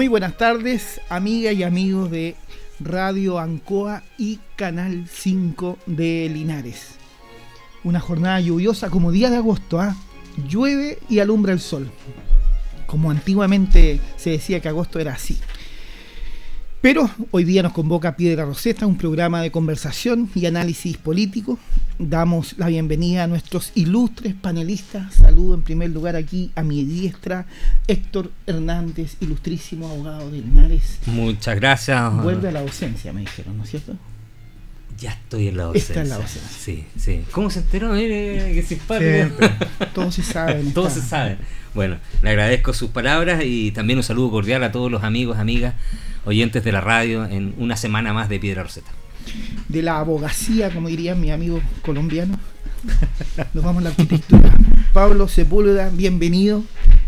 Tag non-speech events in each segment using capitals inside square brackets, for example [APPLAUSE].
Muy buenas tardes, amigas y amigos de Radio Ancoa y Canal 5 de Linares. Una jornada lluviosa como día de agosto, ¿ah? llueve y alumbra el sol. Como antiguamente se decía que agosto era así. Pero hoy día nos convoca Piedra Roseta, un programa de conversación y análisis político. Damos la bienvenida a nuestros ilustres panelistas. Saludo en primer lugar aquí a mi diestra, Héctor Hernández, ilustrísimo abogado de Linares. Muchas gracias. Vuelve a la docencia, me dijeron, ¿no es cierto? Ya estoy en la docencia. Está en la docencia. Sí, sí. ¿Cómo se enteró? Mire, qué simpático. Todo se sabe. [LAUGHS] Todo se sabe. Bueno, le agradezco sus palabras y también un saludo cordial a todos los amigos, amigas oyentes de la radio en una semana más de Piedra Roseta. De la abogacía, como dirían mi amigo colombiano. Nos vamos a la arquitectura. Pablo Sepúlveda, bienvenido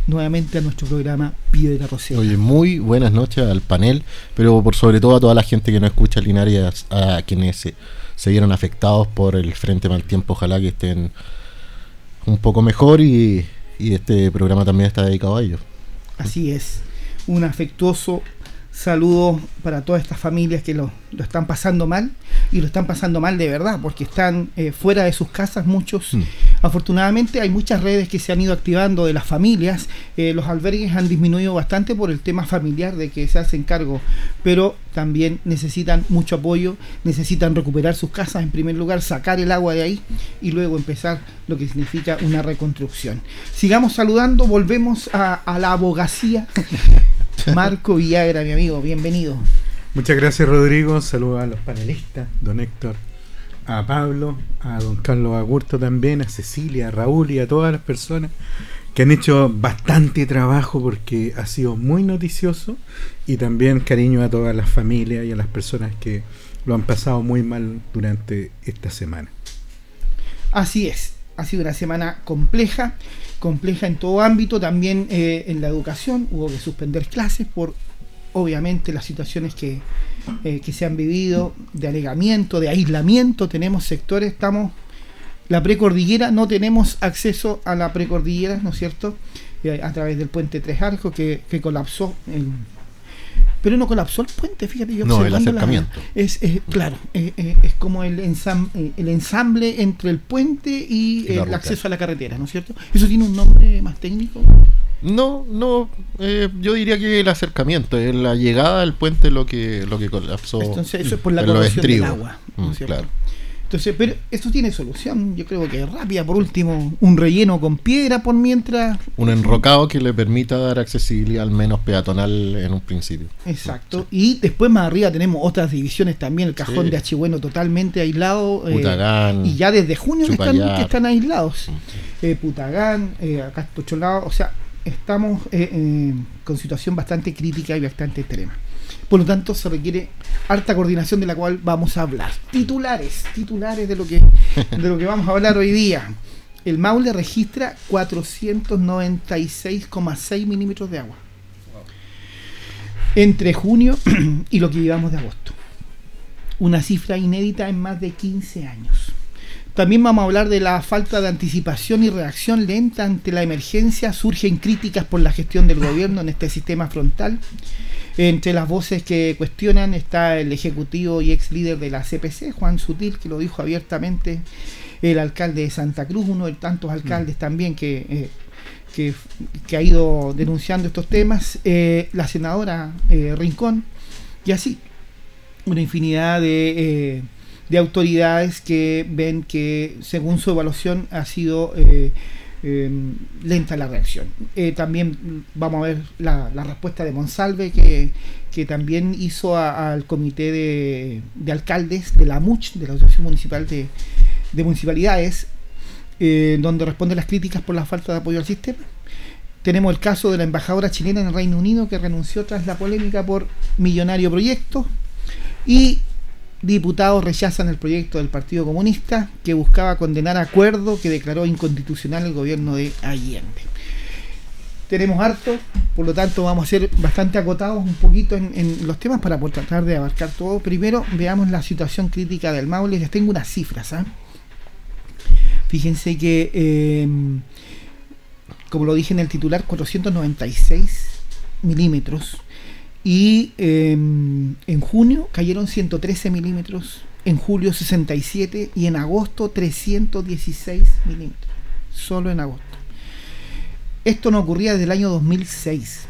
nuevamente a nuestro programa Piedra Roseta. Oye, muy buenas noches al panel, pero por sobre todo a toda la gente que no escucha Linares, a quienes se, se vieron afectados por el frente mal tiempo, ojalá que estén un poco mejor y, y este programa también está dedicado a ellos. Así es, un afectuoso Saludos para todas estas familias que lo, lo, están pasando mal y lo están pasando mal de verdad porque están eh, fuera de sus casas muchos. Mm. Afortunadamente hay muchas redes que se han ido activando de las familias. Eh, los albergues han disminuido bastante por el tema familiar de que se hacen cargo, pero también necesitan mucho apoyo, necesitan recuperar sus casas en primer lugar, sacar el agua de ahí y luego empezar lo que significa una reconstrucción. Sigamos saludando, volvemos a, a la abogacía. [LAUGHS] Marco Villagra, mi amigo, bienvenido. Muchas gracias, Rodrigo. Saludos a los panelistas, don Héctor, a Pablo, a don Carlos Agurto también, a Cecilia, a Raúl y a todas las personas que han hecho bastante trabajo porque ha sido muy noticioso y también cariño a todas las familias y a las personas que lo han pasado muy mal durante esta semana. Así es, ha sido una semana compleja compleja en todo ámbito, también eh, en la educación hubo que suspender clases por obviamente las situaciones que, eh, que se han vivido de alegamiento, de aislamiento, tenemos sectores, estamos, la precordillera, no tenemos acceso a la precordillera, ¿no es cierto? Eh, a través del puente Tres Arcos que, que colapsó en pero no colapsó el puente, fíjate yo. No, el acercamiento. es, claro, eh, eh, es como el ensamble, el ensamble entre el puente y, el acceso a la carretera, ¿no es cierto? ¿Eso tiene un nombre más técnico? No, no, eh, yo diría que el acercamiento, la llegada del puente lo que lo que colapsó. Entonces eso es por la corrosión del agua, ¿no es mm, cierto? Claro. Entonces, pero esto tiene solución, yo creo que rápida. Por último, un relleno con piedra por mientras. Un enrocado que le permita dar accesibilidad al menos peatonal en un principio. Exacto. Y después más arriba tenemos otras divisiones también, el cajón de Achigüeno totalmente aislado. Eh, Putagán. y ya desde junio que están, aislados. Eh, Putagán, eh, acá Tocholado, o sea, estamos eh, con situación bastante crítica y bastante extrema. Por lo tanto, se requiere harta coordinación de la cual vamos a hablar. Titulares, titulares de lo que, de lo que vamos a hablar hoy día. El Maule registra 496,6 milímetros de agua entre junio [CLEARS THROAT] y lo que llevamos de agosto. Una cifra inédita en más de 15 años. También vamos a hablar de la falta de anticipación y reacción lenta ante la emergencia. Surgen críticas por la gestión del gobierno en este sistema frontal. Entre las voces que cuestionan está el ejecutivo y ex líder de la CPC, Juan Sutil, que lo dijo abiertamente, el alcalde de Santa Cruz, uno de tantos alcaldes también que, eh, que, ha ido denunciando estos temas, eh, la senadora eh, Rincón, y así, una infinidad de, de, autoridades que ven que según su evaluación ha sido Em, lenta la reacción. Eh, también vamos a ver la, respuesta de Monsalve, que, que también hizo al comité de, alcaldes de la MUCH, de la Asociación Municipal de, Municipalidades, eh, donde responde las críticas por la falta de apoyo al sistema. Tenemos el caso de la embajadora chilena en el Reino Unido que renunció tras la polémica por millonario proyecto. Y diputados rechazan el proyecto del Partido Comunista que buscaba condenar acuerdo que declaró inconstitucional el gobierno de Allende. Tenemos harto, por lo tanto vamos a ser bastante acotados un poquito en, los temas para poder tratar de abarcar todo. Primero veamos la situación crítica del Maule. Les tengo unas cifras. ¿ah? Fíjense que, eh, como lo dije en el titular, 496 milímetros y em, en junio cayeron 113 milímetros, en julio 67 y en agosto 316 milímetros. Solo en agosto. Esto no ocurría desde el año 2006,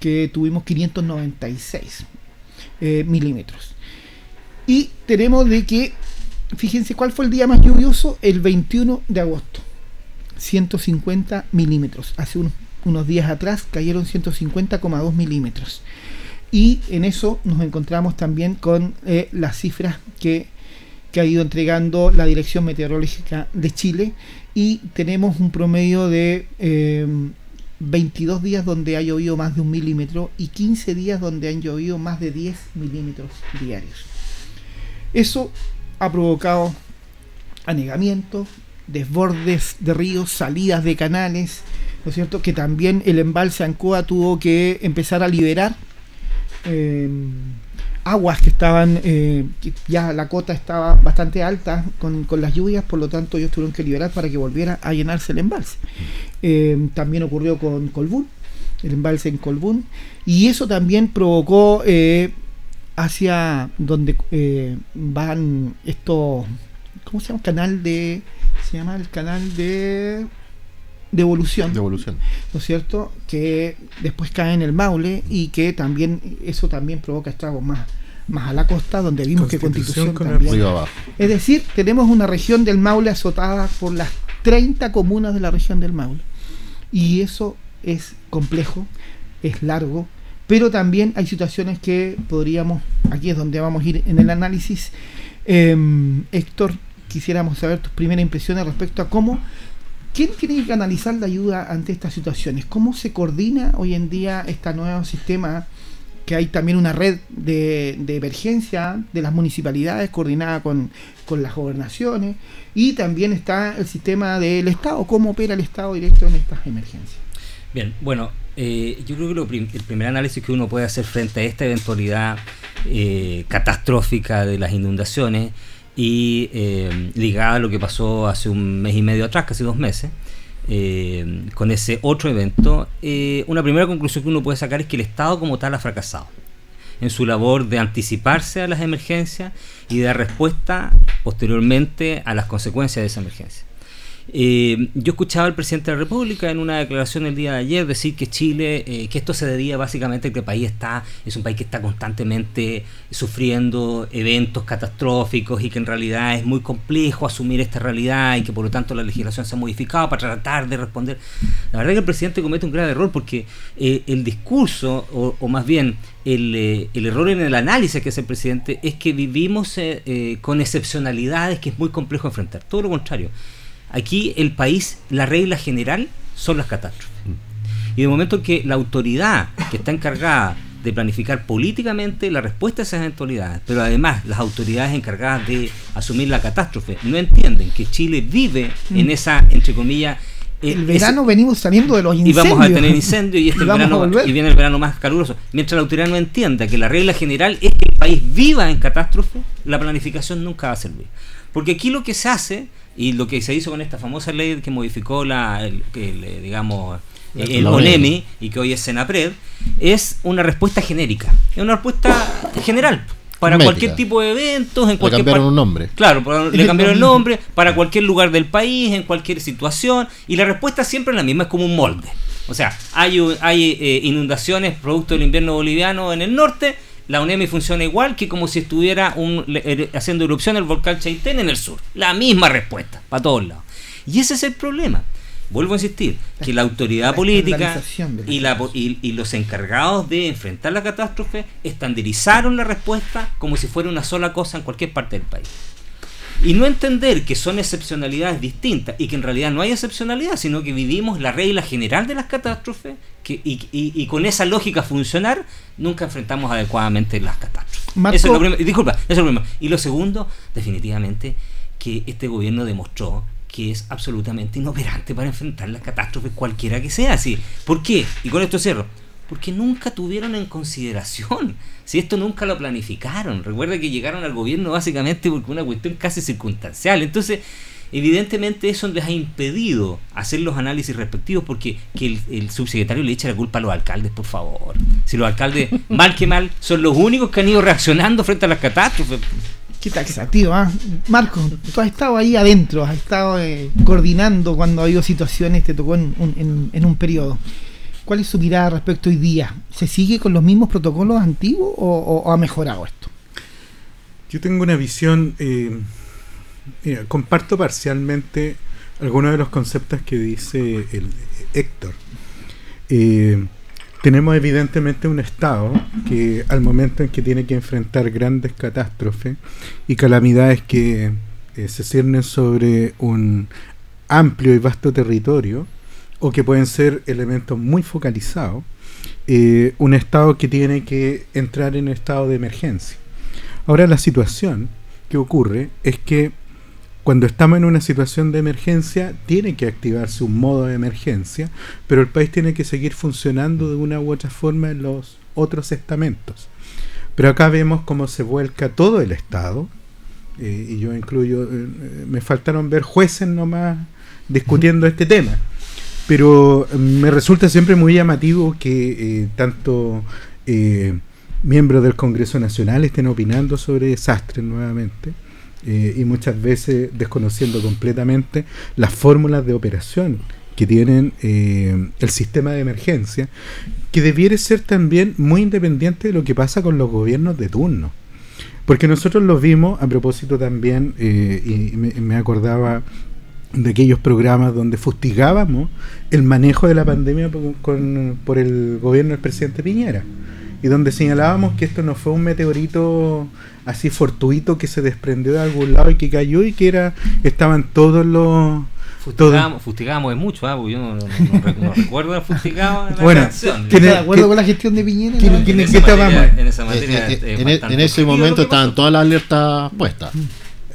que tuvimos 596 eh, milímetros. Y tenemos de que, fíjense cuál fue el día más lluvioso, el 21 de agosto. 150 milímetros. Hace unos días atrás cayeron 150,2 milímetros. Y en eso nos encontramos también con eh, las cifras que, ha ido entregando la Dirección Meteorológica de Chile y tenemos un promedio de 22 eh, días donde ha llovido más de un milímetro y 15 días donde han llovido más de 10 milímetros diarios. Eso ha provocado anegamiento, desbordes de ríos, salidas de canales, ¿no es cierto? Que también el embalse Ancoa tuvo que empezar a liberar eh, aguas que estaban, eh, ya la cota estaba bastante alta con, las lluvias, por lo tanto ellos tuvieron que liberar para que volviera a llenarse el embalse. Eh, también ocurrió con Colbún, el embalse en Colbún, y eso también provocó hacia donde van estos, ¿cómo se llama? Canal de, se llama el canal de de evolución. ¿No es cierto? Que después cae en el Maule y que también eso también provoca estragos más, más a la costa, donde vimos que Constitución también. Es decir, tenemos una región del Maule azotada por las 30 comunas de la región del Maule. Y eso es complejo, es largo, pero también hay situaciones que podríamos, aquí es donde vamos a ir en el análisis. Em, Héctor, quisiéramos saber tus primeras impresiones respecto a cómo ¿Quién tiene que canalizar la ayuda ante estas situaciones? ¿Cómo se coordina hoy en día este nuevo sistema? Que hay también una red de, emergencia de las municipalidades coordinada con, las gobernaciones y también está el sistema del Estado. ¿Cómo opera el Estado directo en estas emergencias? Bien, bueno, eh, yo creo que el primer análisis que uno puede hacer frente a esta eventualidad eh, catastrófica de las inundaciones y eh, ligada a lo que pasó hace un mes y medio atrás, casi dos meses, eh, con ese otro evento, eh, una primera conclusión que uno puede sacar es que el Estado como tal ha fracasado en su labor de anticiparse a las emergencias y de dar respuesta posteriormente a las consecuencias de esa emergencia. Eh, yo escuchaba al presidente de la República en una declaración el día de ayer decir que Chile, eh, que esto se debía básicamente a que el país está, es un país que está constantemente sufriendo eventos catastróficos y que en realidad es muy complejo asumir esta realidad y que por lo tanto la legislación se ha modificado para tratar de responder. La verdad es que el presidente comete un grave error porque eh, el discurso, o, más bien el, el, error en el análisis que hace el presidente, es que vivimos con excepcionalidades que es muy complejo enfrentar. Todo lo contrario Aquí el país, la regla general son las catástrofes. Y de momento que la autoridad que está encargada de planificar políticamente la respuesta a esas eventualidades, pero además las autoridades encargadas de asumir la catástrofe no entienden que Chile vive en mm. esa, entre comillas, eh, el verano venimos saliendo de los incendios. Y vamos a tener incendios y, [LAUGHS] este verano, y viene el verano más caluroso. Mientras la autoridad no entienda que la regla general es que el país viva en catástrofe, la planificación nunca va a servir. Porque aquí lo que se hace y lo que se hizo con esta famosa ley que modificó la, el, eh, digamos, el ONEMI y que hoy es Senapred, es una respuesta genérica, es una respuesta general para cualquier tipo de eventos, en cualquier le cambiaron un nombre. Claro, [LAUGHS] le cambiaron el nombre para cualquier lugar del país, en cualquier situación, y la respuesta siempre es la misma, es como un molde. O sea, hay, hay eh, inundaciones producto del invierno boliviano en el norte, la UNEMI funciona igual que como si estuviera er, haciendo erupción el volcán Chaitén en el sur. La misma respuesta, para todos lados. Y ese es el problema. Vuelvo a insistir, que la autoridad política y, la, y, los encargados de enfrentar la catástrofe estandarizaron la respuesta como si fuera una sola cosa en cualquier parte del país. Y no entender que son excepcionalidades distintas y que en realidad no hay excepcionalidad, sino que vivimos la regla general de las catástrofes que, y, y- y con esa lógica funcionar nunca enfrentamos adecuadamente las catástrofes. Marco- Eso es lo primero. Disculpa, eso es lo primero. Y lo segundo, definitivamente, que este gobierno demostró que es absolutamente inoperante para enfrentar las catástrofes cualquiera que sea. ¿sí? ¿Por qué? Y con esto cierro. Porque nunca tuvieron en consideración. [LAUGHS] Si esto nunca lo planificaron. Recuerda que llegaron al gobierno básicamente porque una cuestión casi circunstancial. Entonces, evidentemente eso les ha impedido hacer los análisis respectivos porque que el, el subsecretario le eche la culpa a los alcaldes, por favor. Si los alcaldes, [LAUGHS] mal que mal, son los únicos que han ido reaccionando frente a las catástrofes. Qué taxativo, ¿ah? Marco, tú has estado ahí adentro, has estado eh, coordinando cuando ha habido situaciones, te tocó en, un- en- en un periodo. ¿Cuál es su mirada respecto hoy día? ¿Se sigue con los mismos protocolos antiguos o, ha mejorado esto? Yo tengo una visión, eh, comparto parcialmente algunos de los conceptos que dice el Héctor. Eh, tenemos evidentemente un Estado que al momento en que tiene que enfrentar grandes catástrofes y calamidades que eh, se ciernen sobre un amplio y vasto territorio o que pueden ser elementos muy focalizados, eh, un Estado que tiene que entrar en estado de emergencia. Ahora la situación que ocurre es que cuando estamos en una situación de emergencia tiene que activarse un modo de emergencia, pero el país tiene que seguir funcionando de una u otra forma en los otros estamentos. Pero acá vemos cómo se vuelca todo el Estado, eh, y yo incluyo, eh, me faltaron ver jueces nomás discutiendo este tema. Pero eh, me resulta siempre muy llamativo que eh, tanto eh, miembros del Congreso Nacional estén opinando sobre desastres nuevamente eh, y muchas veces desconociendo completamente las fórmulas de operación que tienen eh, el sistema de emergencia, que debiera ser también muy independiente de lo que pasa con los gobiernos de turno. Porque nosotros lo vimos, a propósito también, eh, y me acordaba de aquellos programas donde fustigábamos el manejo de la pandemia por, con- por el gobierno del presidente Piñera y donde señalábamos que esto no fue un meteorito así fortuito que se desprendió de algún lado y que cayó y que era estaban todos los Fustigábamos, fustigábamos de mucho, ah, porque yo no, no- no rec- no recuerdo fustigado en la Bueno, reacción. ¿quién ¿Estás es- de acuerdo con la gestión de Piñera? quién- no? quién- en, en esa materia eh, es en, ese momento estaban todas las alertas puestas.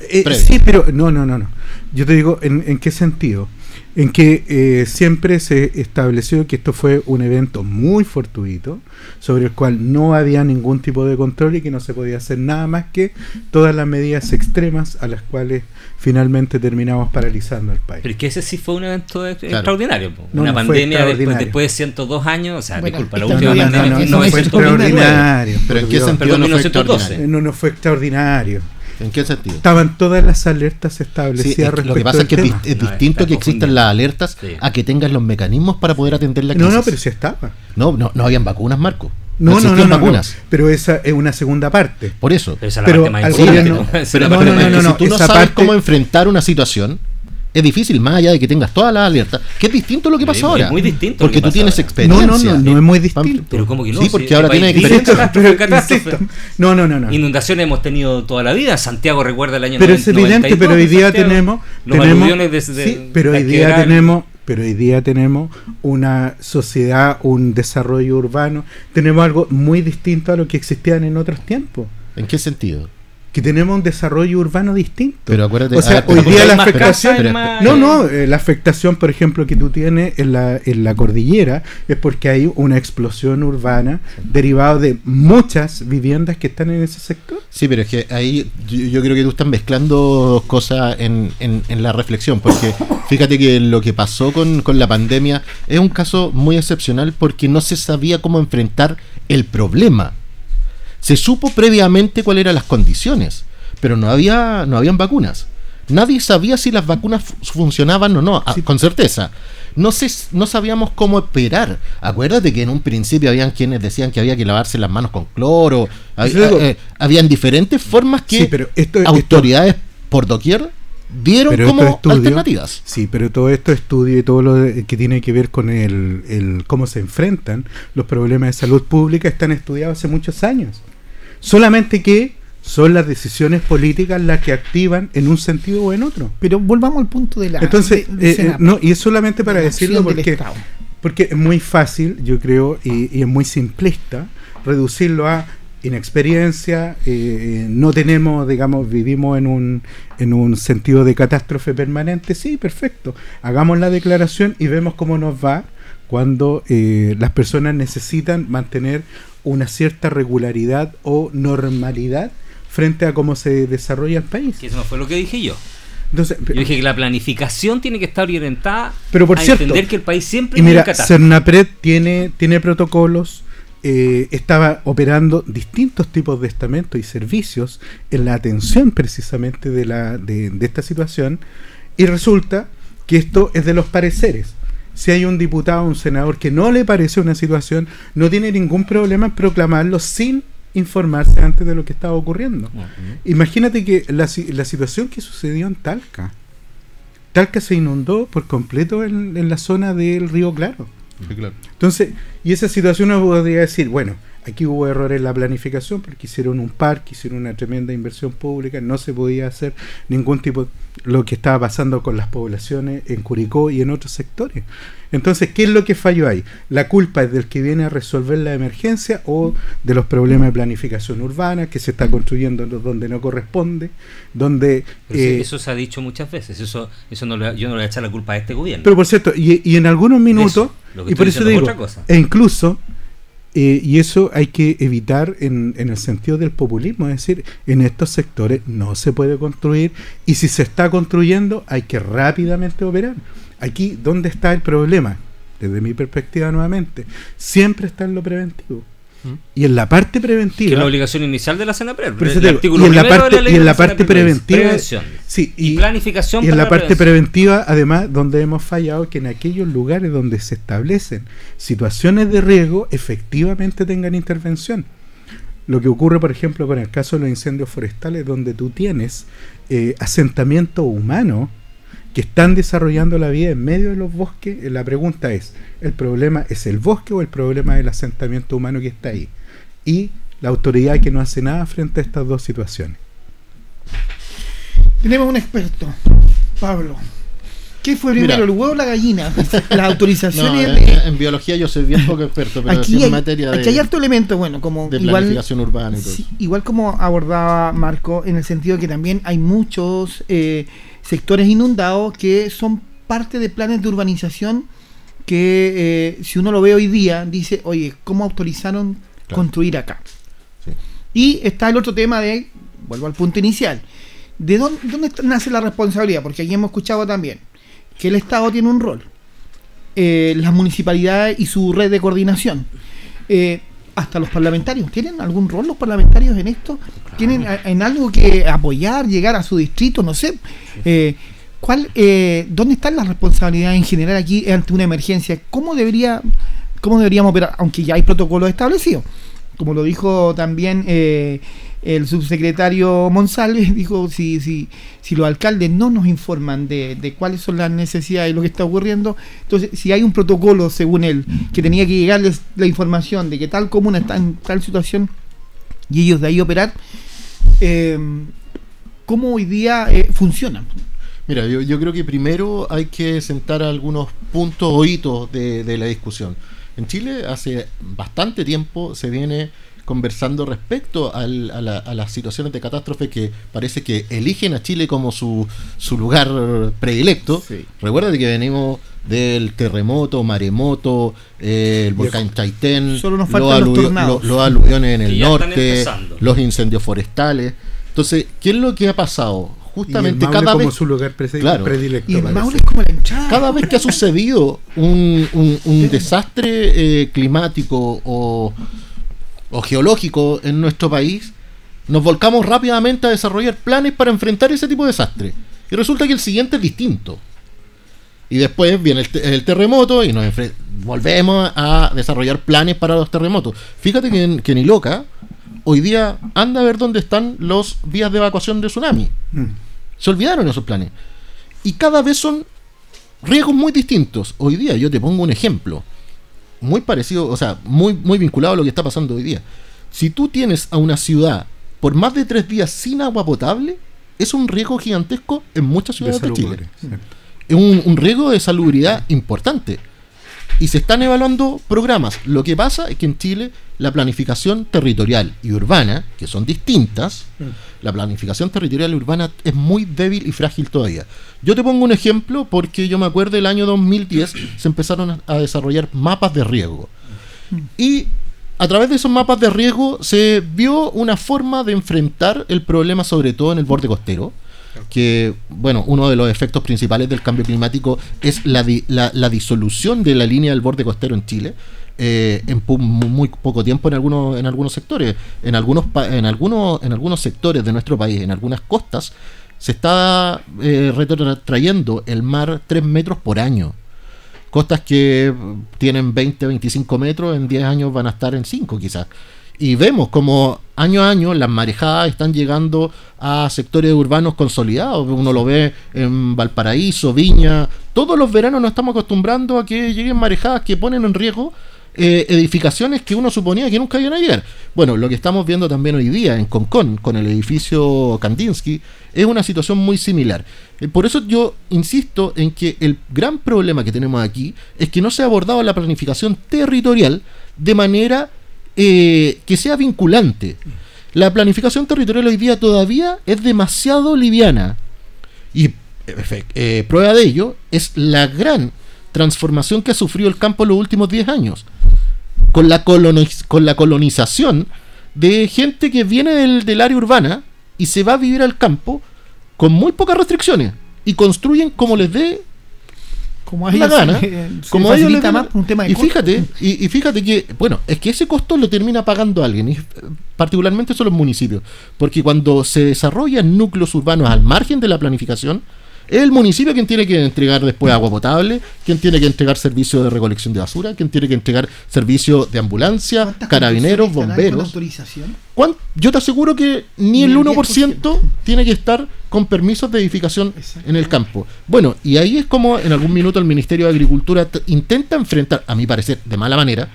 Eh, sí, pero no, no, no, no. Yo te digo, ¿en, en qué sentido? En que eh, siempre se estableció que esto fue un evento muy fortuito, sobre el cual no había ningún tipo de control y que no se podía hacer nada más que todas las medidas extremas a las cuales finalmente terminamos paralizando el país. Pero es que ese sí fue un evento Claro. extraordinario. No, una no pandemia después, después de 102 años, o sea, Bueno, disculpa, la última pandemia no, fue en no, no fue 1999. extraordinario. Pero ¿en qué sentido Perdón, no fue 1912. extraordinario? No, no fue extraordinario. ¿En qué sentido? Estaban todas las alertas Sí, establecidas es que respecto lo que pasa es que es, No, distinto que existan las alertas Sí. a que tengas los mecanismos para poder atender la crisis. No, no, pero sí estaba. no, no, no habían vacunas, Marco. No, no, no, vacunas. Pero esa es una segunda parte. Por eso. Pero esa es la Pero parte más al importante, [LAUGHS] ¿no? No, no, no, no, si tú no sabes parte- cómo enfrentar una situación, es difícil, más allá de que tengas todas las alertas, que es distinto a lo que Es pasa ahora. muy distinto Porque que tú tienes ahora. experiencia. No, no, no, no es muy distinto. Pero como que no, Sí, porque ahora país tiene vive experiencia. pero, [LAUGHS] no, no, no, no. Inundaciones hemos tenido toda la vida. Santiago recuerda el año Pero es 90, evidente, 92 pero hoy día Santiago. tenemos, Los tenemos de- de- sí, pero hoy día tenemos, pero hoy día tenemos una sociedad, un desarrollo urbano, tenemos algo muy distinto a lo que existían en otros tiempos, ¿En qué sentido? Que tenemos un desarrollo urbano distinto. Pero acuérdate, o sea, ver, hoy día la afectación, pero- no, no, eh, la afectación, por ejemplo, que tú tienes en la, en la cordillera es porque hay una explosión urbana derivada de muchas viviendas que están en ese sector. Sí, pero es que ahí yo, yo creo que tú estás mezclando dos cosas en, en- en la reflexión, porque fíjate que lo que pasó con, con la pandemia es un caso muy excepcional porque no se sabía cómo enfrentar el problema. Se supo previamente cuáles eran las condiciones, pero no había no habían vacunas. Nadie sabía si las vacunas fu- funcionaban o no, con certeza. No, se, no sabíamos cómo esperar. Acuérdate que en un principio habían quienes decían que había que lavarse las manos con cloro. Hab- digo- eh, eh, habían diferentes formas que Sí, pero esto- esto- autoridades por doquier dieron Pero como alternativas. Sí, pero todo esto estudio y todo lo que tiene que ver con el, el cómo se enfrentan los problemas de salud pública están estudiados hace muchos años. Solamente que son las decisiones políticas las que activan en un sentido o en otro. Pero volvamos al punto de la. Entonces, de- de eh, eh, no, y es solamente para de decirlo porque, porque es muy fácil, yo creo, y, y es muy simplista reducirlo a inexperiencia, eh, no tenemos, digamos, vivimos en un, en un sentido de catástrofe permanente. Sí, perfecto. Hagamos la declaración y vemos cómo nos va cuando eh, las personas necesitan mantener una cierta regularidad o normalidad frente a cómo se desarrolla el país. Que eso no fue lo que dije yo. Entonces, Yo dije que la planificación tiene que estar orientada Pero por a cierto, entender que el país siempre Y mira. Cernapred tiene, tiene protocolos, eh, estaba operando distintos tipos de estamentos y servicios en la atención precisamente de, la, de, de esta situación y resulta que esto es de los pareceres. Si hay un diputado o un senador que no le parece una situación, no tiene ningún problema en proclamarlo sin informarse antes de lo que estaba ocurriendo. Imagínate que la, si- la situación que sucedió en Talca. Talca se inundó por completo en, en la zona del río Claro. Entonces, y esa situación uno podría decir, bueno, aquí hubo errores en la planificación porque hicieron un parque, hicieron una tremenda inversión pública, no se podía hacer ningún tipo lo que estaba pasando con las poblaciones en Curicó y en otros sectores. Entonces, ¿qué es lo que falló ahí? ¿La culpa es del que viene a resolver la emergencia o de los problemas de planificación urbana que se está construyendo donde no corresponde, donde eh, eso se ha dicho muchas veces. Eso, eso no le- yo no le voy a echar la culpa a este gobierno. Pero por cierto, y, y en algunos minutos, Eso, lo y por eso digo, otra cosa. e incluso, eh, y eso hay que evitar en, en el sentido del populismo, es decir, en estos sectores no se puede construir y si se está construyendo hay que rápidamente operar. Aquí, ¿dónde está el problema? Desde mi perspectiva nuevamente, siempre está en lo preventivo. Y en la parte que es preventiva... la obligación inicial de la CENAPRED. Por eso el artículo y en la de parte- ley y en la parte preventiva- prevención. Sí, y, planificación Y en para la parte preventiva, además, donde hemos fallado, que en aquellos lugares donde se establecen situaciones de riesgo, efectivamente tengan intervención. Lo que ocurre, por ejemplo, con el caso de los incendios forestales, donde tú tienes eh, asentamiento humano que están desarrollando la vida en medio de los bosques, eh, la pregunta es, ¿el problema es el bosque o el problema del asentamiento humano que está ahí? Y la autoridad que no hace nada frente a estas dos situaciones. Tenemos un experto, Pablo. ¿Qué fue Mira. primero, el huevo o la gallina? [LAUGHS] Las No, autorizaciones en, de... en biología yo soy bien poco experto, pero Aquí en hay, materia de, aquí hay harto elemento, bueno, como de igual, planificación urbana y todo sí, igual como abordaba Marco, en el sentido de que también hay muchos eh, sectores inundados que son parte de planes de urbanización que eh, si uno lo ve hoy día, dice, oye, ¿cómo autorizaron Claro. construir acá? Sí. Y está el otro tema de, vuelvo al punto inicial, ¿de dónde, nace la responsabilidad? Porque aquí hemos escuchado también que el Estado tiene un rol, eh, las municipalidades y su red de coordinación. Eh, hasta los parlamentarios, ¿tienen algún rol los parlamentarios en esto? ¿Tienen en algo que apoyar, llegar a su distrito? No sé. Eh, ¿cuál, eh, ¿Dónde están las responsabilidades en general aquí ante una emergencia? ¿Cómo, debería, ¿Cómo deberíamos operar? Aunque ya hay protocolos establecidos. Como lo dijo también eh, el subsecretario Monsalves, [LAUGHS] dijo, si, si, si los alcaldes no nos informan de, de cuáles son las necesidades y lo que está ocurriendo, entonces si hay un protocolo, según él, que tenía que llegarles la información de que tal comuna está en tal situación y ellos de ahí operar, eh, ¿cómo hoy día eh, funciona? Mira, yo, yo creo que primero hay que sentar algunos puntos o hitos de, de la discusión. En Chile hace bastante tiempo se viene conversando respecto al- a, la- a las situaciones de catástrofe que parece que eligen a Chile como su, su lugar predilecto. Sí. Recuerda que venimos del terremoto, maremoto, eh, el volcán Chaitén, Solo nos los, los aluvio- tornados. los- los aluviones en el norte, los incendios forestales. Entonces, ¿qué es lo que ha pasado? Y el Justamente cada como vez su lugar Claro. predilecto. Y el parece. Maule es como la entrada. cada vez que ha sucedido un, un- un desastre eh, climático o, o geológico en nuestro país, nos volcamos rápidamente a desarrollar planes para enfrentar ese tipo de desastre. Y resulta que el siguiente es distinto. Y después viene el, te- el terremoto y nos volvemos a desarrollar planes para los terremotos. Fíjate que en, que en Iloca, hoy día anda a ver dónde están los vías de evacuación de tsunami. Mm. Se olvidaron esos planes. Y cada vez son riesgos muy distintos. Hoy día, yo te pongo un ejemplo. Muy parecido, o sea, muy, muy vinculado a lo que está pasando hoy día. Si tú tienes a una ciudad por más de tres días sin agua potable es un riesgo gigantesco en muchas De ciudades de, Chile. Es un, un riesgo de salubridad importante. Y se están evaluando programas. Lo que pasa es que en Chile la planificación territorial y urbana, que son distintas, la planificación territorial y urbana es muy débil y frágil todavía. Yo te pongo un ejemplo porque yo me acuerdo el año 2010 se empezaron a, desarrollar mapas de riesgo. Y a través de esos mapas de riesgo se vio una forma de enfrentar el problema, sobre todo en el borde costero. Que, bueno, uno de los efectos principales del cambio climático es la, la, disolución de la línea del borde costero en Chile. eh, en muy poco tiempo en algunos en algunos sectores en algunos en algunos en algunos sectores de nuestro país en algunas costas se está eh, retrotrayendo el mar 3 metros por año costas que mm, tienen 20, 25 metros, en 10 años van a estar en 5 quizás. Y vemos como año a año las marejadas están llegando a sectores urbanos consolidados. Uno lo ve en Valparaíso, Viña. Todos los veranos nos estamos acostumbrando a que lleguen marejadas que ponen en riesgo eh, edificaciones que uno suponía que nunca iban a llegar. Bueno, lo que estamos viendo también hoy día en Concón, con el edificio Kandinsky, es una situación muy similar. Eh, Por eso yo insisto en que el gran problema que tenemos aquí es que no se ha abordado la planificación territorial de manera eh, que sea vinculante. La planificación territorial hoy día todavía es demasiado liviana. Y eh, prueba de ello es la gran transformación que ha sufrido el campo en los últimos 10 años. Con la, con la colonización de gente que viene del, del área urbana y se va a vivir al campo con muy pocas restricciones. Y construyen como les dé Como a la gana, se- se como ellos les más por un tema de y costo. fíjate y, y fíjate que bueno es que ese costo lo termina pagando alguien y eh, particularmente son los municipios porque cuando se desarrollan núcleos urbanos al margen de la planificación es el municipio quien tiene que entregar después agua potable, quien tiene que entregar servicio de recolección de basura, quien tiene que entregar servicio de ambulancia, ¿Cuántas carabineros, con bomberos. autorización? ¿Cuán- Yo te aseguro que ni Ni el el 1% tiene que estar con permisos de edificación en el campo. Bueno, y ahí es como en algún minuto el Ministerio de Agricultura intenta enfrentar, a mi parecer, de mala manera,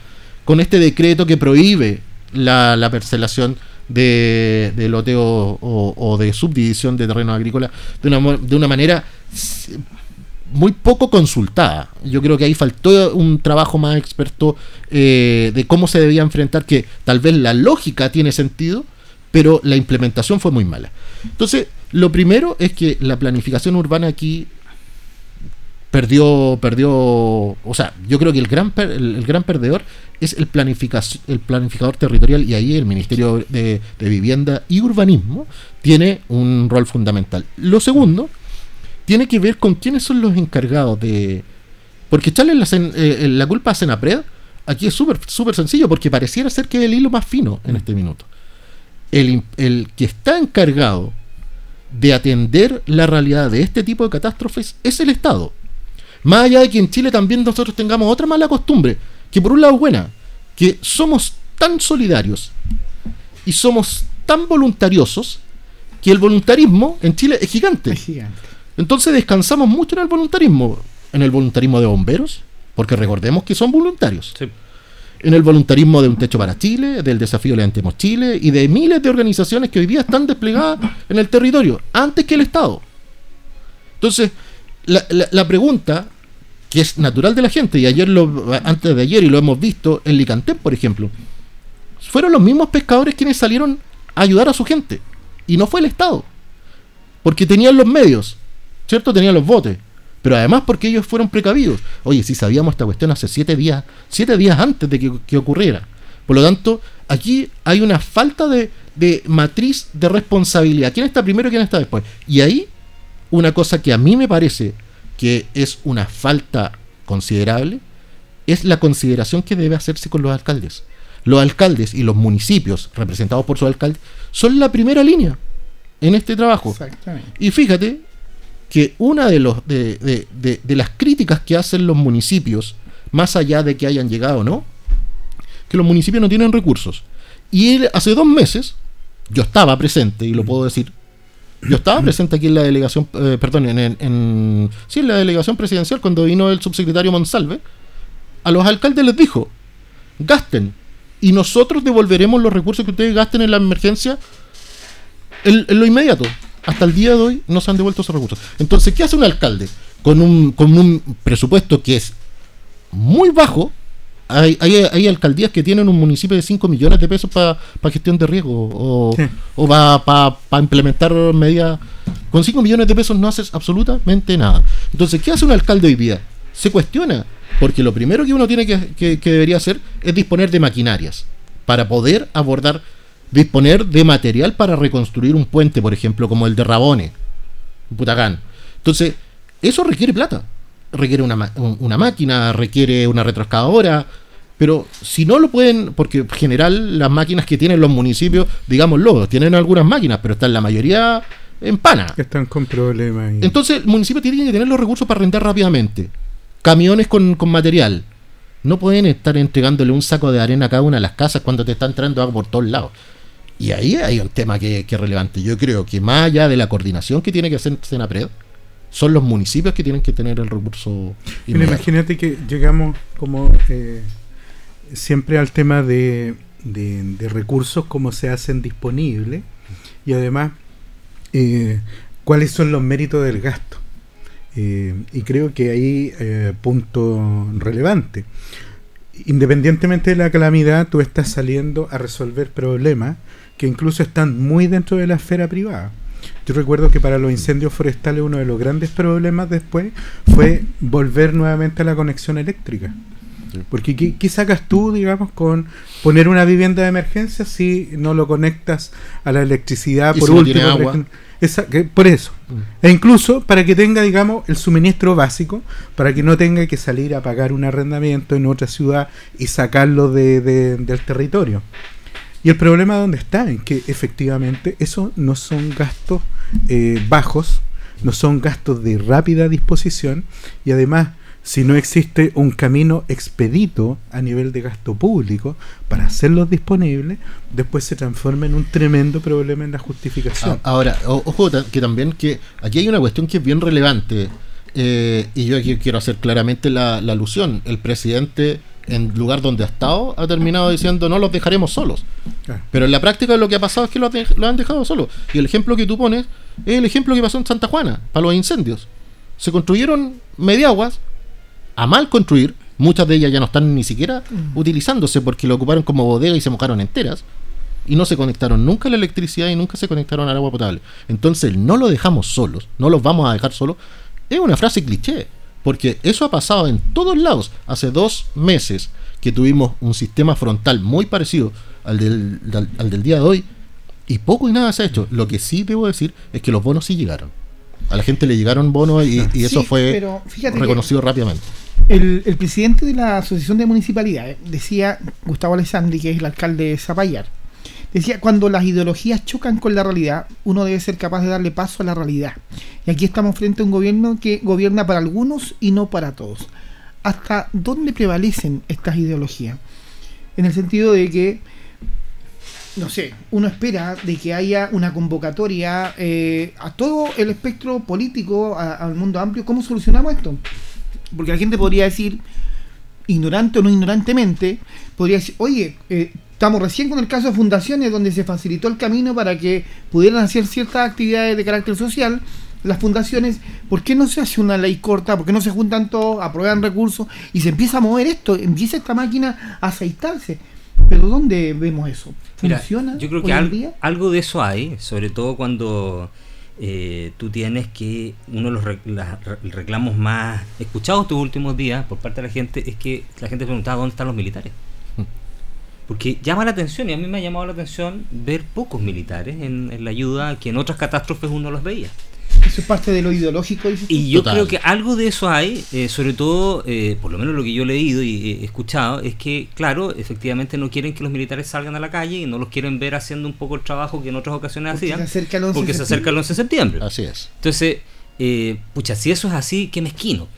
con este decreto que prohíbe la, la parcelación de, de loteo o, o de subdivisión de terrenos agrícolas de una, de una manera muy poco consultada. Yo creo que ahí faltó un trabajo más experto eh, de cómo se debía enfrentar, que tal vez la lógica tiene sentido, pero la implementación fue muy mala. Entonces, lo primero es que la planificación urbana aquí perdió, perdió, o sea, yo creo que el gran, per- el, gran perdedor es el, el planificador territorial y ahí el Ministerio de, Vivienda y Urbanismo tiene un rol fundamental. Lo segundo tiene que ver con quiénes son los encargados de... Porque echarle la, cen- eh, la culpa a Senapred aquí es súper sencillo porque pareciera ser que es el hilo más fino en este minuto. El, el que está encargado de atender la realidad de este tipo de catástrofes es el Estado. Más allá de que en Chile también nosotros tengamos otra mala costumbre, que por un lado es buena, que somos tan solidarios y somos tan voluntariosos que el voluntarismo en Chile es gigante. Es gigante. Entonces descansamos mucho en el voluntarismo. En el voluntarismo de bomberos, porque recordemos que son voluntarios. Sí. En el voluntarismo de Un Techo para Chile, del desafío Levantemos Chile y de miles de organizaciones que hoy día están desplegadas en el territorio, antes que el Estado. Entonces, la, la- la pregunta que es natural de la gente, y ayer lo, antes de ayer, y lo hemos visto en Licantén, por ejemplo, fueron los mismos pescadores quienes salieron a ayudar a su gente, y no fue el Estado, porque tenían los medios, ¿cierto? Tenían los botes, pero además porque ellos fueron precavidos. Oye, si sabíamos esta cuestión hace siete días, siete días antes de que, ocurriera. Por lo tanto, aquí hay una falta de, de matriz de responsabilidad. ¿Quién está primero y quién está después? Y ahí, una cosa que a mí me parece que es una falta considerable, es la consideración que debe hacerse con los alcaldes. Los alcaldes y los municipios, representados por sus alcaldes, son la primera línea en este trabajo. Exactamente. Y fíjate que una de, los, de, de- de- de las críticas que hacen los municipios, más allá de que hayan llegado o no, que los municipios no tienen recursos. Y él, hace dos meses, yo estaba presente, y lo puedo decir, yo estaba presente aquí en la delegación, eh, perdón, en, en- sí, en la delegación presidencial cuando vino el subsecretario Monsalve, a los alcaldes les dijo, gasten, y nosotros devolveremos los recursos que ustedes gasten en la emergencia en, en lo inmediato. Hasta el día de hoy no se han devuelto esos recursos. Entonces, ¿qué hace un alcalde? Con un, con un presupuesto que es muy bajo, hay, hay, hay alcaldías que tienen un municipio de 5 millones de pesos para gestión de riesgo o, Sí. o para implementar medidas. Con 5 millones de pesos no haces absolutamente nada. Entonces, ¿qué hace un alcalde hoy día? Se cuestiona, porque lo primero que uno tiene que, que- que debería hacer es disponer de maquinarias para poder abordar, disponer de material para reconstruir un puente, por ejemplo, como el de Rabone, Putacán. Entonces, eso requiere plata. Requiere una, una máquina, requiere una retroexcavadora. Pero si no lo pueden, porque en general las máquinas que tienen los municipios, digámoslo, tienen algunas máquinas, pero están la mayoría en pana. Están con problemas. y- Entonces el municipio tiene que tener los recursos para rentar rápidamente. Camiones con, con material. No pueden estar entregándole un saco de arena a cada una de las casas cuando te está entrando agua por todos lados. Y ahí hay un tema que, que es relevante. Yo creo que más allá de la coordinación que tiene que hacer Senapred, son los municipios que tienen que tener el recurso. Imagínate que llegamos como eh, siempre al tema de, de- recursos, cómo se hacen disponibles y además eh, cuáles son los méritos del gasto. Eh, y creo que ahí eh, punto relevante. Independientemente de la calamidad, tú estás saliendo a resolver problemas que incluso están muy dentro de la esfera privada. Yo recuerdo que para los incendios forestales uno de los grandes problemas después fue volver nuevamente a la conexión eléctrica. Porque ¿qué, qué sacas tú, digamos, con poner una vivienda de emergencia si no lo conectas a la electricidad Y por si no último? tiene por agua. ejemplo? Esa- que- por eso. Mm. E incluso para que tenga, digamos, el suministro básico, para que no tenga que salir a pagar un arrendamiento en otra ciudad y sacarlo de- de- del territorio. Y el problema dónde está, en que efectivamente eso no son gastos eh, bajos, no son gastos de rápida disposición y además si no existe un camino expedito a nivel de gasto público para hacerlos disponibles, después se transforma en un tremendo problema en la justificación. Ah, Ahora, ojo que también que aquí hay una cuestión que es bien relevante eh, y yo aquí quiero hacer claramente la, la alusión. El presidente, en lugar donde ha estado, ha terminado diciendo no los dejaremos solos. Claro. Pero en la práctica lo que ha pasado es que lo, han dej- lo han dejado solos. Y el ejemplo que tú pones es el ejemplo que pasó en Santa Juana, para los incendios. Se construyeron mediaguas, a mal construir, muchas de ellas ya no están ni siquiera utilizándose porque lo ocuparon como bodega y se mojaron enteras. Y no se conectaron nunca a la electricidad y nunca se conectaron al agua potable. Entonces, no lo dejamos solos, no los vamos a dejar solos, es una frase cliché. Porque eso ha pasado en todos lados. Hace dos meses que tuvimos un sistema frontal muy parecido al del, al- al del día de hoy y poco y nada se ha hecho. Lo que sí debo decir es que los bonos sí llegaron. A la gente le llegaron bonos y, y eso Sí, fue reconocido rápidamente. El, el presidente de la Asociación de Municipalidades decía, Gustavo Alessandri, que es el alcalde de Zapallar, decía, cuando las ideologías chocan con la realidad, uno debe ser capaz de darle paso a la realidad. Y aquí estamos frente a un gobierno que gobierna para algunos y no para todos. ¿Hasta dónde prevalecen estas ideologías? En el sentido de que, no sé, uno espera de que haya una convocatoria eh, a todo el espectro político, al mundo amplio, ¿cómo solucionamos esto? Porque la gente podría decir, ignorante o no ignorantemente, podría decir, oye, eh, estamos recién con el caso de fundaciones donde se facilitó el camino para que pudieran hacer ciertas actividades de carácter social. Las fundaciones, ¿por qué no se hace una ley corta? ¿Por qué no se juntan todos, aprueban recursos y se empieza a mover esto? Empieza esta máquina a aceitarse. Pero ¿dónde vemos eso? Mira, ¿Funciona? yo creo que en al- día? algo de eso hay, sobre todo cuando eh, tú tienes que uno de los reclamos más escuchados estos últimos días por parte de la gente es que la gente preguntaba dónde están los militares. Porque llama la atención, y a mí me ha llamado la atención ver pocos militares en, en la ayuda que en otras catástrofes uno los veía. Eso es parte de lo ideológico. dices? Y yo Total. creo que algo de eso hay, eh, sobre todo, eh, por lo menos lo que yo he leído y he escuchado, es que, claro, efectivamente no quieren que los militares salgan a la calle y no los quieren ver haciendo un poco el trabajo que en otras ocasiones Porque hacían, se acerca el 11 porque se acerca el 11 de septiembre. Así es. Entonces, eh, pucha, si eso es así, qué mezquino.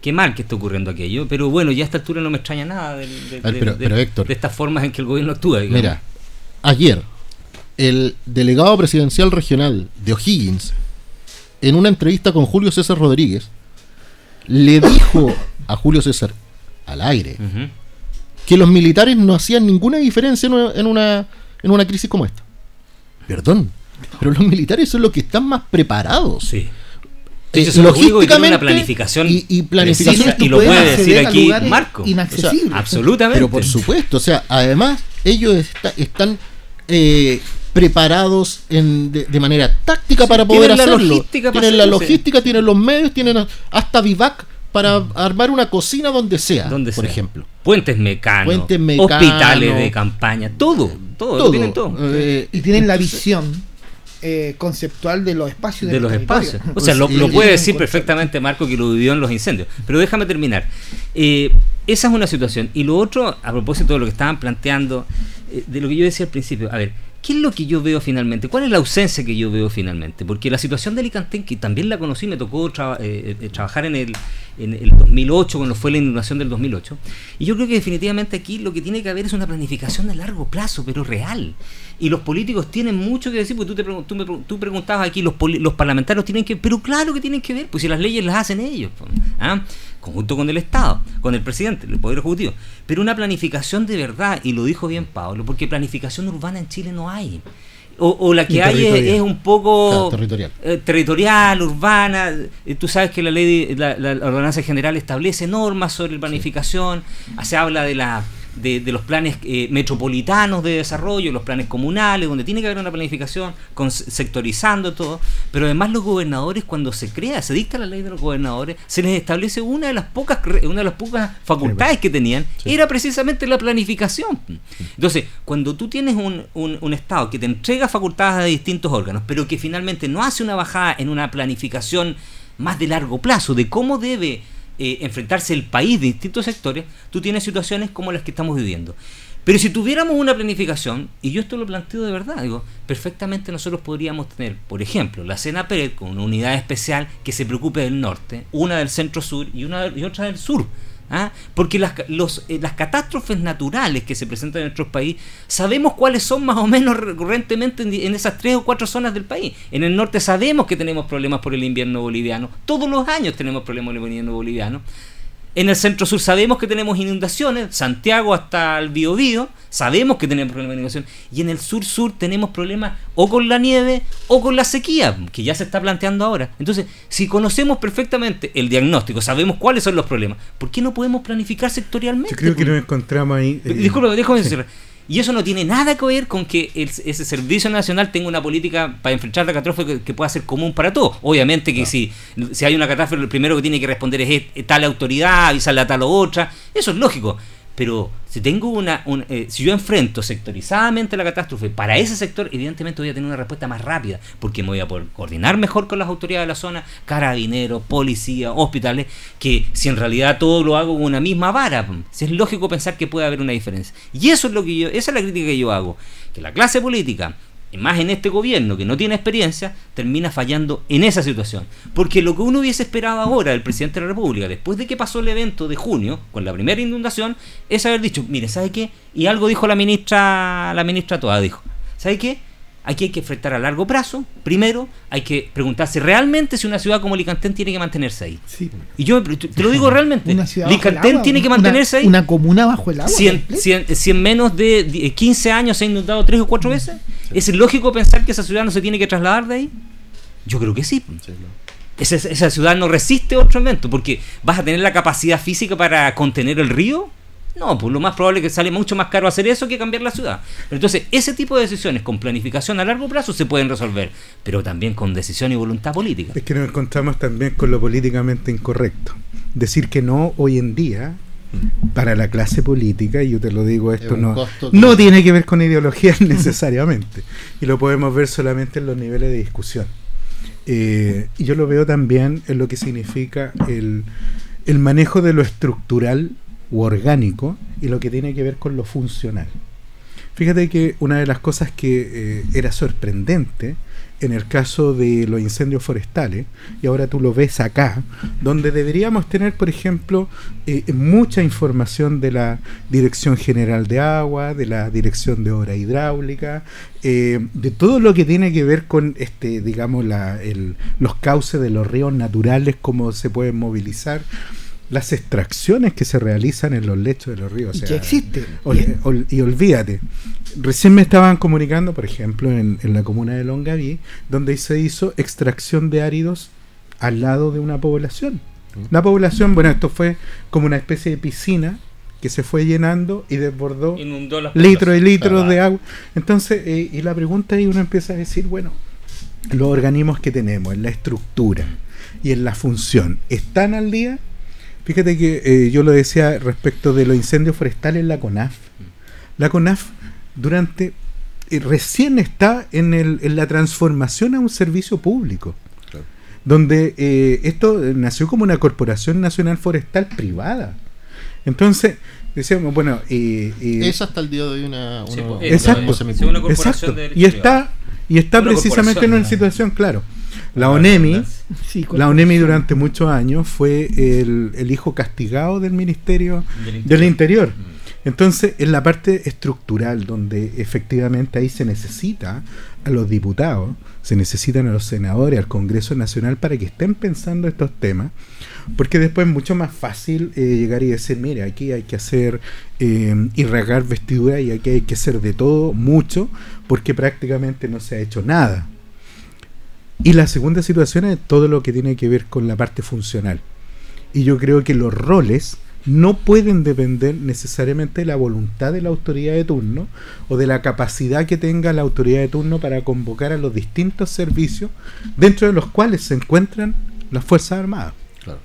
Qué mal que esté ocurriendo aquello, pero bueno, ya a esta altura no me extraña nada de, de- A ver, de- pero- de- pero, Héctor. de estas formas en que el gobierno actúa. digamos. Mira, ayer el delegado presidencial regional de O'Higgins, en una entrevista con Julio César Rodríguez, le dijo a Julio César al aire que los militares no hacían ninguna diferencia en una, en una, en una crisis como esta. Perdón, Pero los militares son los que están más preparados. Sí. Eh, únicos que tienen una logísticamente planificación y, y planificación y lo puede decir aquí Marco. inaccesibles. Absolutamente. Pero por supuesto, o sea, además ellos está- están eh, preparados en, de, de manera táctica Sí, para poder tienen la hacerlo. logística para tienen la hacerlo, sí. logística, tienen los medios, tienen hasta Vivac para armar una cocina donde sea, Donde por sea. ejemplo. Puentes mecanos, Puentes mecanos. hospitales de campaña, todo, todo, lo tienen todo. Eh, Y tienen la visión eh, conceptual de los espacios de los territorio. espacios. [LAUGHS] O sea, lo, lo puede decir perfectamente Marco que lo vivió en los incendios. Pero déjame terminar. Eh, esa es una situación. Y lo otro, a propósito de lo que estaban planteando, eh, de lo que yo decía al principio, a ver, ¿qué es lo que yo veo finalmente? ¿Cuál es la ausencia que yo veo finalmente? Porque la situación de Alicante, que también la conocí, me tocó traba- eh, eh, trabajar en el, en el 2008, cuando fue la inundación del 2008. Y yo creo que definitivamente aquí lo que tiene que haber es una planificación de largo plazo, pero real. Y los políticos tienen mucho que decir, porque tú, te tú, me tú preguntabas aquí, los, los parlamentarios tienen que, pero claro que tienen que ver, pues si las leyes las hacen ellos, pues, ¿ah? conjunto con el Estado, con el presidente, el Poder Ejecutivo. Pero una planificación de verdad, y lo dijo bien Pablo, porque planificación urbana en Chile no hay. O, o la que hay es, un poco territorial. eh, territorial, urbana. Eh, Tú sabes que la ley, de- la, la ordenanza general establece normas sobre planificación. Se habla de la de, de los planes eh, metropolitanos de desarrollo, los planes comunales, donde tiene que haber una planificación con, sectorizando todo. Pero además los gobernadores, cuando se crea, se dicta la ley de los gobernadores, se les establece una de las pocas una de las pocas facultades que tenían, era precisamente la planificación. Entonces, cuando tú tienes un, un, un Estado que te entrega facultades a distintos órganos, pero que finalmente no hace una bajada en una planificación más de largo plazo, de cómo debe eh, enfrentarse el país de distintos sectores, tú tienes situaciones como las que estamos viviendo. Pero si tuviéramos una planificación, y yo esto lo planteo de verdad, digo, perfectamente nosotros podríamos tener, por ejemplo, la CENAPRED con una unidad especial que se preocupe del norte, una del centro-sur y, una, y otra del sur. ¿Ah? Porque las, los, eh, las catástrofes naturales que se presentan en nuestro país, sabemos cuáles son más o menos recurrentemente en, en esas tres o cuatro zonas del país. En el norte sabemos que tenemos problemas por el invierno boliviano, todos los años tenemos problemas por el invierno boliviano. En el centro sur sabemos que tenemos inundaciones, Santiago hasta el Biobío, sabemos que tenemos problemas de inundación. Y en el sur sur tenemos problemas o con la nieve o con la sequía, que ya se está planteando ahora. Entonces, si conocemos perfectamente el diagnóstico, sabemos cuáles son los problemas, ¿por qué no podemos planificar sectorialmente? Yo creo que Pues, nos encontramos ahí. eh, Disculpa, déjame sí. decir. Y eso no tiene nada que ver con que el- ese servicio nacional tenga una política para enfrentar la catástrofe que, que pueda ser común para todos. Obviamente que si, si hay una catástrofe, lo primero que tiene que responder es, eh, tal autoridad, avisarle a tal o otra. Eso es lógico. Pero si tengo una, un- eh, si yo enfrento sectorizadamente la catástrofe para ese sector, evidentemente voy a tener una respuesta más rápida, porque me voy a coordinar mejor con las autoridades de la zona, carabineros, policía, hospitales, que si en realidad todo lo hago con una misma vara, si es lógico pensar que puede haber una diferencia. Y eso es lo que yo, esa es la crítica que yo hago, que la clase política y más en este gobierno que no tiene experiencia, termina fallando en esa situación. Porque lo que uno hubiese esperado ahora del presidente de la República, después de que pasó el evento de junio, con la primera inundación, es haber dicho, mire, ¿sabe qué? Y algo dijo la ministra, la ministra Toa, dijo, ¿sabe qué? Aquí hay que enfrentar a largo plazo. Primero, hay que preguntarse realmente si una ciudad como Licantén tiene que mantenerse ahí. Sí. Y yo te lo digo realmente. Una Licantén agua, tiene que una- mantenerse ahí. Una comuna bajo el agua. Si en, si en- si en menos de di- 15 años se ha inundado tres o cuatro veces, ¿es lógico pensar que esa ciudad no se tiene que trasladar de ahí? Yo creo que sí. Esa, esa ciudad no resiste otro evento, porque vas a tener la capacidad física para contener el río. No, pues lo más probable es que sale mucho más caro hacer eso que cambiar la ciudad. Pero entonces, ese tipo de decisiones con planificación a largo plazo se pueden resolver, pero también con decisión y voluntad política. Es que nos encontramos también con lo políticamente incorrecto. Decir que no hoy en día para la clase política, y yo te lo digo, esto no, no tiene que ver con ideologías [LAUGHS] necesariamente. Y lo podemos ver solamente en los niveles de discusión. Eh, y yo lo veo también en lo que significa el, el manejo de lo estructural u orgánico y lo que tiene que ver con lo funcional. Fíjate que una de las cosas que eh, era sorprendente en el caso de los incendios forestales, y ahora tú lo ves acá, donde deberíamos tener, por ejemplo, eh, mucha información de la Dirección General de Agua, de la Dirección de Obra Hidráulica, eh, de todo lo que tiene que ver con, este, digamos, la, los cauces de los ríos naturales, cómo se pueden movilizar, las extracciones que se realizan en los lechos de los ríos. o sea, que existe. Ol- ol- y olvídate. recién me estaban comunicando, por ejemplo, en, en la comuna de Longaví, donde se hizo extracción de áridos al lado de una población. La población, bueno, esto fue como una especie de piscina que se fue llenando y desbordó Inundó las litros y litros de agua. Entonces, eh, y la pregunta ahí uno empieza a decir, bueno, los organismos que tenemos, en la estructura y en la función, ¿están al día? Fíjate que eh, yo lo decía respecto de los incendios forestales en la CONAF. La CONAF durante eh, recién está en, el, en la transformación a un servicio público. Claro. Donde eh, esto eh, nació como una corporación nacional forestal privada. Entonces, decíamos, bueno, y, y- Es hasta el día de hoy una. Sí, una- pues, una- Exacto. una corporación Exacto. de Y está, y está precisamente en una situación, claro. La ONEMI. Sí, la ONEMI durante muchos años fue el, el hijo castigado del Ministerio Del del interior. Interior. Entonces, en la parte estructural, donde efectivamente ahí se necesita a los diputados, se necesitan a los senadores, al Congreso Nacional para que estén pensando estos temas, porque después es mucho más fácil eh, llegar y decir, mire, aquí hay que hacer eh, y regar vestidura y aquí hay que hacer de todo, mucho, porque prácticamente no se ha hecho nada. Y la segunda situación es todo lo que tiene que ver con la parte funcional. Y yo creo que los roles no pueden depender necesariamente de la voluntad de la autoridad de turno o de la capacidad que tenga la autoridad de turno para convocar a los distintos servicios dentro de los cuales se encuentran las Fuerzas Armadas. Claro.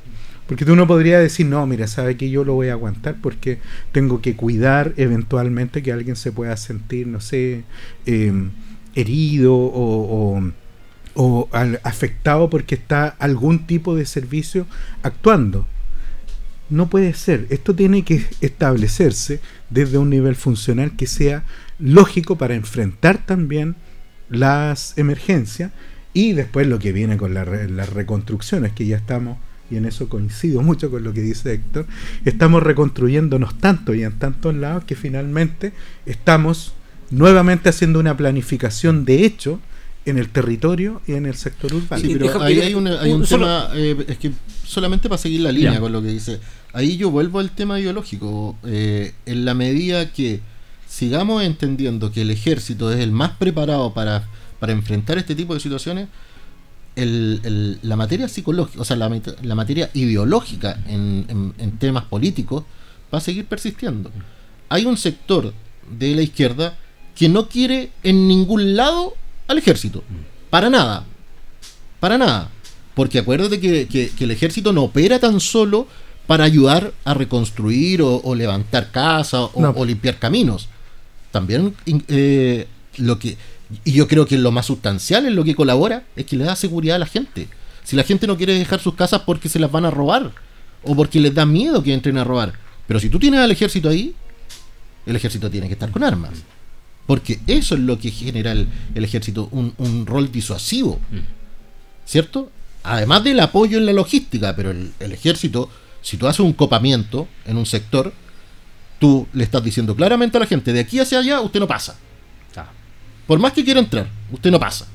Porque tú no podrías decir, no, mira, sabe que yo lo voy a aguantar porque tengo que cuidar eventualmente que alguien se pueda sentir, no sé, eh, herido o, o- o al- afectado porque está algún tipo de servicio actuando. No puede ser. Esto tiene que establecerse desde un nivel funcional que sea lógico para enfrentar también las emergencias y después lo que viene con la las reconstrucciones, que ya estamos, y en eso coincido mucho con lo que dice Héctor, estamos reconstruyéndonos tanto y en tantos lados que finalmente estamos nuevamente haciendo una planificación de hecho en el territorio y en el sector urbano. Sí, pero ahí hay, una- hay un solo- tema, eh, es que solamente para seguir la línea con lo que dice, ahí yo vuelvo al tema ideológico, eh, en la medida que sigamos entendiendo que el ejército es el más preparado para, para enfrentar este tipo de situaciones, el- el- la materia psicológica, o sea, la, la materia ideológica en, en- en temas políticos va a seguir persistiendo. Hay un sector de la izquierda que no quiere en ningún lado al ejército. Para nada. Para nada. Porque acuérdate que, que- que el ejército no opera tan solo para ayudar a reconstruir o, o levantar casas o, No. o limpiar caminos. También eh, lo que... Y yo creo que lo más sustancial en lo que colabora es que le da seguridad a la gente. Si la gente no quiere dejar sus casas porque se las van a robar o porque les da miedo que entren a robar. Pero si tú tienes al ejército ahí, el ejército tiene que estar con armas. Porque eso es lo que genera el, el ejército, un, un rol disuasivo. ¿Cierto? Además del apoyo en la logística, pero el, el ejército, si tú haces un copamiento en un sector, tú le estás diciendo claramente a la gente, de aquí hacia allá usted no pasa. Ah. Por más que quiera entrar, usted no pasa.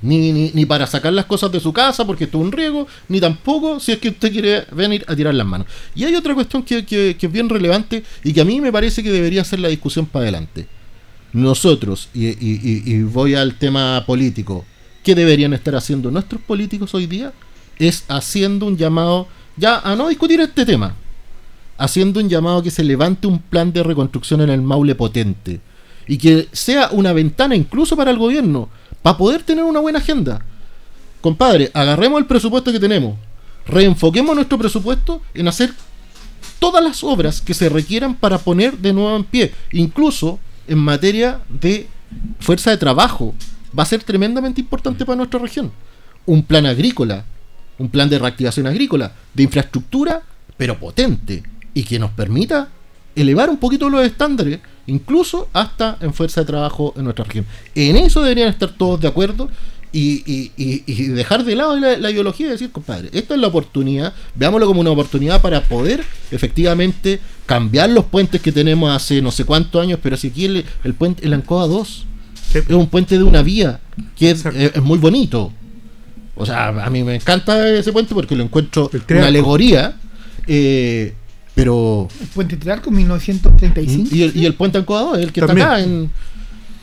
Ni, ni, ni para sacar las cosas de su casa porque esto es un riesgo, ni tampoco si es que usted quiere venir a tirar las manos. Y hay otra cuestión que, que- que es bien relevante y que a mí me parece que debería ser la discusión para adelante. Nosotros, y, y- y- voy al tema político, ¿qué deberían estar haciendo nuestros políticos hoy día? Es haciendo un llamado, ya a no discutir este tema, haciendo un llamado que se levante un plan de reconstrucción en el Maule potente y que sea una ventana incluso para el gobierno, para poder tener una buena agenda. Compadre, agarremos el presupuesto que tenemos, reenfoquemos nuestro presupuesto en hacer todas las obras que se requieran para poner de nuevo en pie, incluso en materia de fuerza de trabajo, va a ser tremendamente importante para nuestra región. Un plan agrícola, un plan de reactivación agrícola, de infraestructura, pero potente, y que nos permita elevar un poquito los estándares, incluso hasta en fuerza de trabajo en nuestra región. En eso deberían estar todos de acuerdo y, y- y- y dejar de lado la, la ideología y decir, compadre, esta es la oportunidad, veámoslo como una oportunidad para poder efectivamente cambiar los puentes que tenemos hace no sé cuántos años, pero si aquí el, el puente, el Ancoa 2, Sí. es un puente de una vía que es, Exacto. es- es muy bonito. O sea, a mí me encanta ese puente porque lo encuentro una alegoría, eh, pero El puente Trarco 1935. y el, y el puente Ancoa 2, el que También. está acá en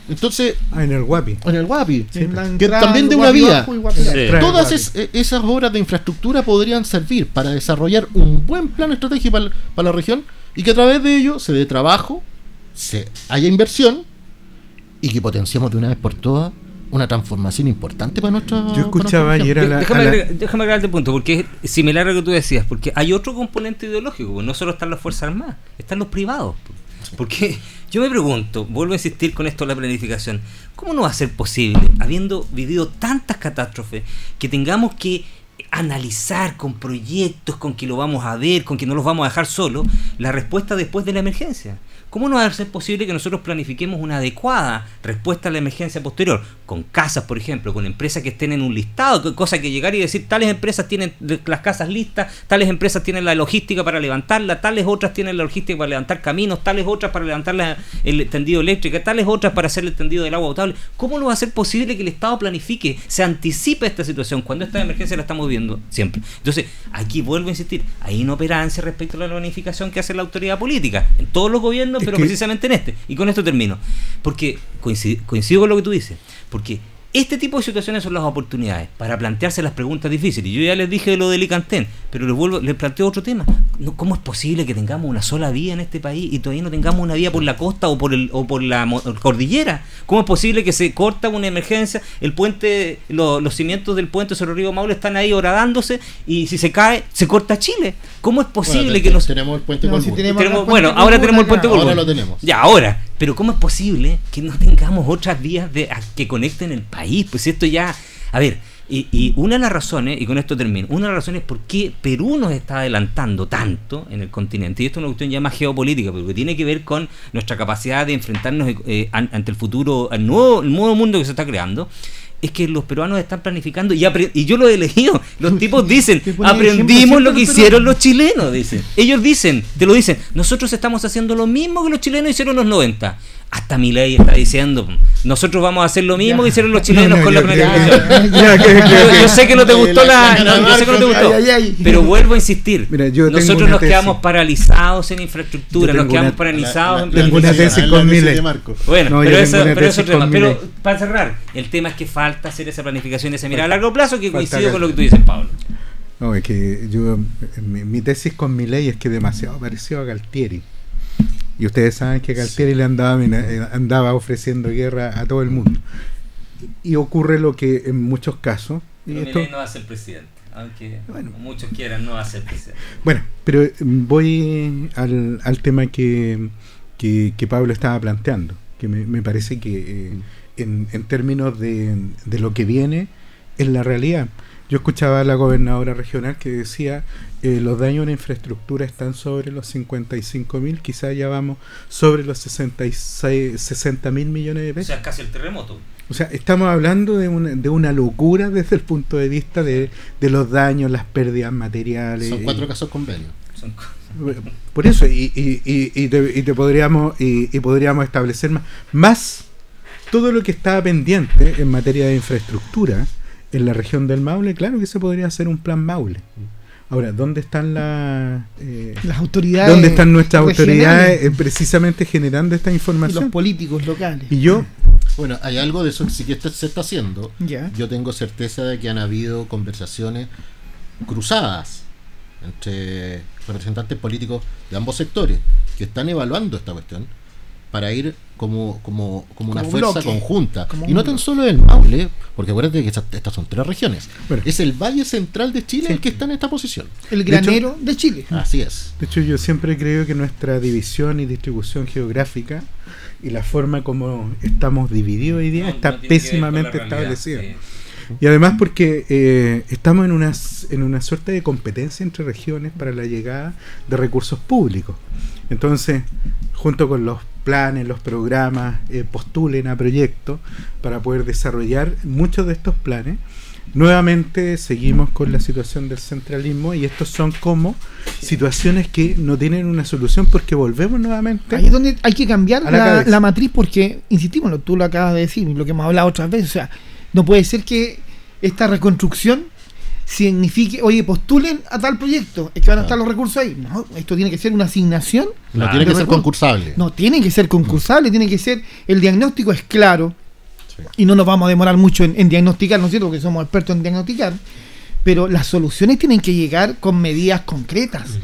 Entonces, Ah, en el Guapi. en el Guapi, que entrada también de una Guapi vía. Sí. Todas es- eh, esas obras de infraestructura podrían servir para desarrollar un buen plan estratégico para, para la región y que a través de ello se dé trabajo, se haya inversión y que potenciemos de una vez por todas una transformación importante para nuestra. Yo escuchaba ayer a la- déjame, a la- agregar, déjame agregarte el punto, porque es similar a lo que tú decías, porque hay otro componente ideológico, no solo están las Fuerzas Armadas, están los privados. Porque yo me pregunto, vuelvo a insistir con esto de la planificación, ¿cómo no va a ser posible, habiendo vivido tantas catástrofes, que tengamos que analizar con proyectos, con que lo vamos a ver, con que no los vamos a dejar solos, la respuesta después de la emergencia? ¿Cómo no va a ser posible que nosotros planifiquemos una adecuada respuesta a la emergencia posterior? Con casas, por ejemplo, con empresas que estén en un listado, cosa que llegar y decir, tales empresas tienen las casas listas, tales empresas tienen la logística para levantarla, tales otras tienen la logística para levantar caminos, tales otras para levantar el tendido eléctrico, tales otras para hacer el tendido del agua potable. ¿Cómo no va a ser posible que el Estado planifique, se anticipe esta situación cuando esta emergencia la estamos viendo siempre? Entonces, aquí vuelvo a insistir, hay inoperancia respecto a la planificación que hace la autoridad política, en todos los gobiernos, pero que- precisamente en este. Y con esto termino. Porque coincido, coincido con lo que tú dices. Porque este tipo de situaciones son las oportunidades para plantearse las preguntas difíciles. Yo ya les dije de lo del Icantén, pero les vuelvo, les planteo otro tema. ¿Cómo es posible que tengamos una sola vía en este país y todavía no tengamos una vía por la costa o por el o por la cordillera? ¿Cómo es posible que se corta una emergencia, el puente, lo- los cimientos del puente sobre el río Maule están ahí horadándose y si se cae, se corta Chile? ¿Cómo es posible Bueno, que nos tenemos el puente No, Colbún. si tenemos- tenemos- el bueno, ahora tenemos el puente Ahora lo tenemos. Ya, ahora. Pero ¿cómo es posible que no tengamos otras vías de, que conecten el país? Pues esto ya... A ver, y, una de las razones, y con esto termino, una de las razones por qué Perú nos está adelantando tanto en el continente, y esto es una cuestión ya más geopolítica, porque tiene que ver con nuestra capacidad de enfrentarnos eh, an- ante el futuro, al nuevo, el nuevo mundo que se está creando, es que los peruanos están planificando y, y yo lo he elegido. Los [LAUGHS] tipos dicen, aprendimos lo que hicieron los los chilenos, dicen. Ellos dicen, te lo dicen, nosotros estamos haciendo lo mismo que los chilenos hicieron en los 90. Hasta mi ley está diciendo, nosotros vamos a hacer lo mismo Ya. que hicieron los chilenos No, no, con la yo creo planificación. ya, Yo, sé que no te gustó la, La- la- no, yo sé que no te gustó, Ay, ay, ay. pero vuelvo a insistir. Mira, yo tengo nosotros nos tesis. quedamos paralizados en infraestructura, nos quedamos una- paralizados en tengo una planificación. tesis con la mi ley. de Marco. Bueno, pero, eso, pero eso es tesis otro tema. con Pero para cerrar, el tema es que falta hacer esa planificación y esa mirada a largo plazo que Falta coincide con lo que tú dices, Pablo. No, es que yo, mi, mi tesis con mi ley es que demasiado parecido a Galtieri. Y ustedes saben que Galtieri le andaba, eh, andaba ofreciendo guerra a todo el mundo. Y ocurre lo que en muchos casos. y Pero esto- no va a ser presidente, aunque Bueno. muchos quieran no va a ser presidente. bueno, pero eh, voy al, al tema que, que, que Pablo estaba planteando, que me, me parece que eh, en, en términos de, de lo que viene es la realidad. Yo escuchaba a la gobernadora regional que decía eh, los daños en infraestructura están sobre los 55 mil, quizás ya vamos sobre los 66, 60 mil millones de O pesos. sea, casi el terremoto. O sea, estamos hablando de una, de una locura desde el punto de vista de, de los daños, las pérdidas materiales. Son cuatro casos convenios. Son [LAUGHS] Por eso, y, y, y, y te, y te podríamos, y, y podríamos establecer más, más todo lo que estaba pendiente en materia de infraestructura en la región del Maule, claro que se podría hacer un plan Maule. Ahora, ¿dónde están las eh, Las autoridades. dónde están nuestras autoridades eh, precisamente generando esta y los información? políticos locales. Y yo, Bueno, hay algo de eso que sí que está- se está haciendo. Ya. Yo tengo certeza de que han habido conversaciones cruzadas entre representantes políticos de ambos sectores que están evaluando esta cuestión para ir como, como, como una Como fuerza bloque. conjunta. Como y no tan solo el Maule, porque acuérdate que estas, estas son tres regiones. Bueno. Es el Valle Central de Chile Sí. el que está en esta posición. El De hecho- granero de Chile. Así es. De hecho, yo siempre creo que nuestra división y distribución geográfica y la forma como estamos divididos hoy día no- está no pésimamente establecida. sí. Y además porque eh, estamos en una, en una suerte de competencia entre regiones para la llegada de recursos públicos. Entonces, junto con los planes, los programas, eh, postulen a proyectos para poder desarrollar muchos de estos planes. Nuevamente seguimos con la situación del centralismo y estos son como situaciones que no tienen una solución porque volvemos nuevamente Ahí es donde hay que cambiar la la, cabeza. la matriz porque, insistimos, tú lo acabas de decir, lo que hemos hablado otras veces, o sea, no puede ser que esta reconstrucción signifique, oye, postulen a tal proyecto, es que van a estar los recursos ahí. No, esto tiene que ser una asignación. No Claro. tiene que ser concursable. No, tiene que ser concursable, tiene que ser, el diagnóstico es claro, Sí. y no nos vamos a demorar mucho en, en diagnosticar, ¿no es cierto? Porque somos expertos en diagnosticar, pero las soluciones tienen que llegar con medidas concretas.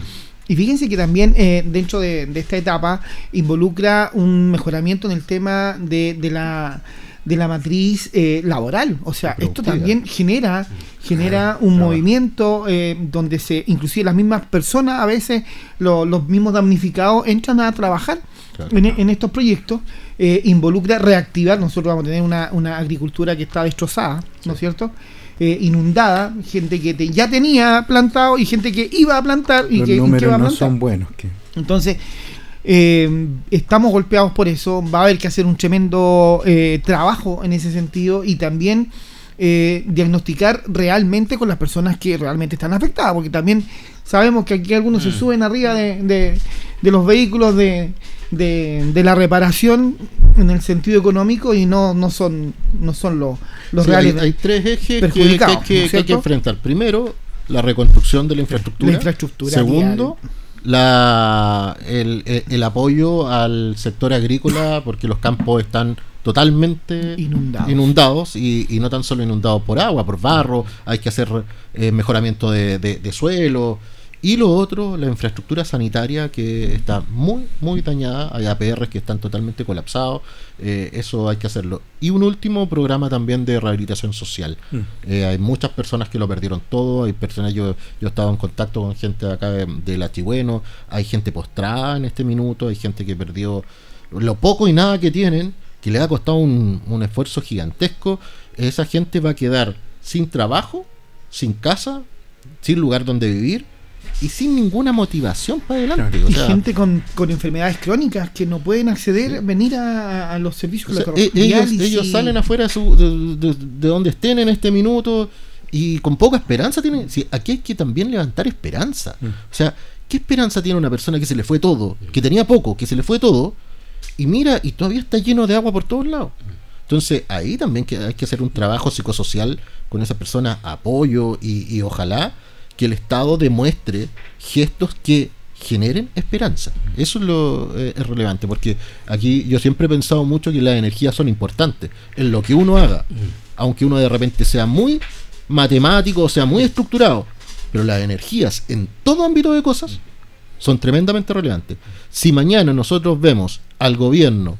Y fíjense que también eh, dentro de, de esta etapa involucra un mejoramiento en el tema de, de la de la matriz eh, laboral. O sea, esto también genera, genera un movimiento eh, donde se, inclusive las mismas personas, a veces lo- los mismos damnificados entran a trabajar Claro. en, en estos proyectos. eh, involucra reactivar, nosotros vamos a tener una, una agricultura que está destrozada, ¿no es cierto? Eh, inundada, gente que te- ya tenía plantado y gente que iba a plantar y Los que, y que números va a no plantar. son buenos. Entonces, eh, estamos golpeados por eso. Va a haber que hacer un tremendo eh, trabajo en ese sentido y también eh, diagnosticar realmente con las personas que realmente están afectadas, porque también sabemos que aquí algunos se suben arriba de, de- de los vehículos de, de- la reparación en el sentido económico y no, no son no son los, los Sí, reales. hay, hay tres ejes que, que hay perjudicados, que- ¿no es que hay que enfrentar. Primero, la reconstrucción de la infraestructura. La infraestructura Segundo, la, el, el- el apoyo al sector agrícola, porque los campos están totalmente Inundados. inundados y, y no tan solo inundados por agua, por barro, hay que hacer eh, mejoramiento de, de- de suelo. Y lo otro, la infraestructura sanitaria que está muy, muy dañada. Hay APRs que están totalmente colapsados. eh, eso hay que hacerlo. Y un último programa también de rehabilitación social. Eh, hay muchas personas que lo perdieron todo. Hay personas, yo, yo he estado en contacto con gente de acá de, de La Chigüeno. Hay gente postrada en este minuto. Hay gente que perdió lo poco y nada que tienen, que le ha costado un, un esfuerzo gigantesco. Esa gente va a quedar sin trabajo, sin casa, sin lugar donde vivir y sin ninguna motivación para adelante. Claro. O y gente con, con enfermedades crónicas que no pueden acceder, venir a, a los servicios O sea, con la e- ellos, ellos salen afuera de, su- de, de- de donde estén en este minuto y con poca esperanza tienen. sí, aquí hay que también levantar esperanza. Mm. O sea, ¿qué esperanza tiene una persona que se le fue todo, que tenía poco, que se le fue todo y mira y todavía está lleno de agua por todos lados? Entonces ahí también que hay que hacer un trabajo psicosocial con esa persona, apoyo y, y ojalá que el Estado demuestre gestos que generen esperanza. Eso es lo eh, es relevante, porque aquí yo siempre he pensado mucho que las energías son importantes en lo que uno haga, aunque uno de repente sea muy matemático o sea muy estructurado, pero las energías en todo ámbito de cosas son tremendamente relevantes. Si mañana nosotros vemos al gobierno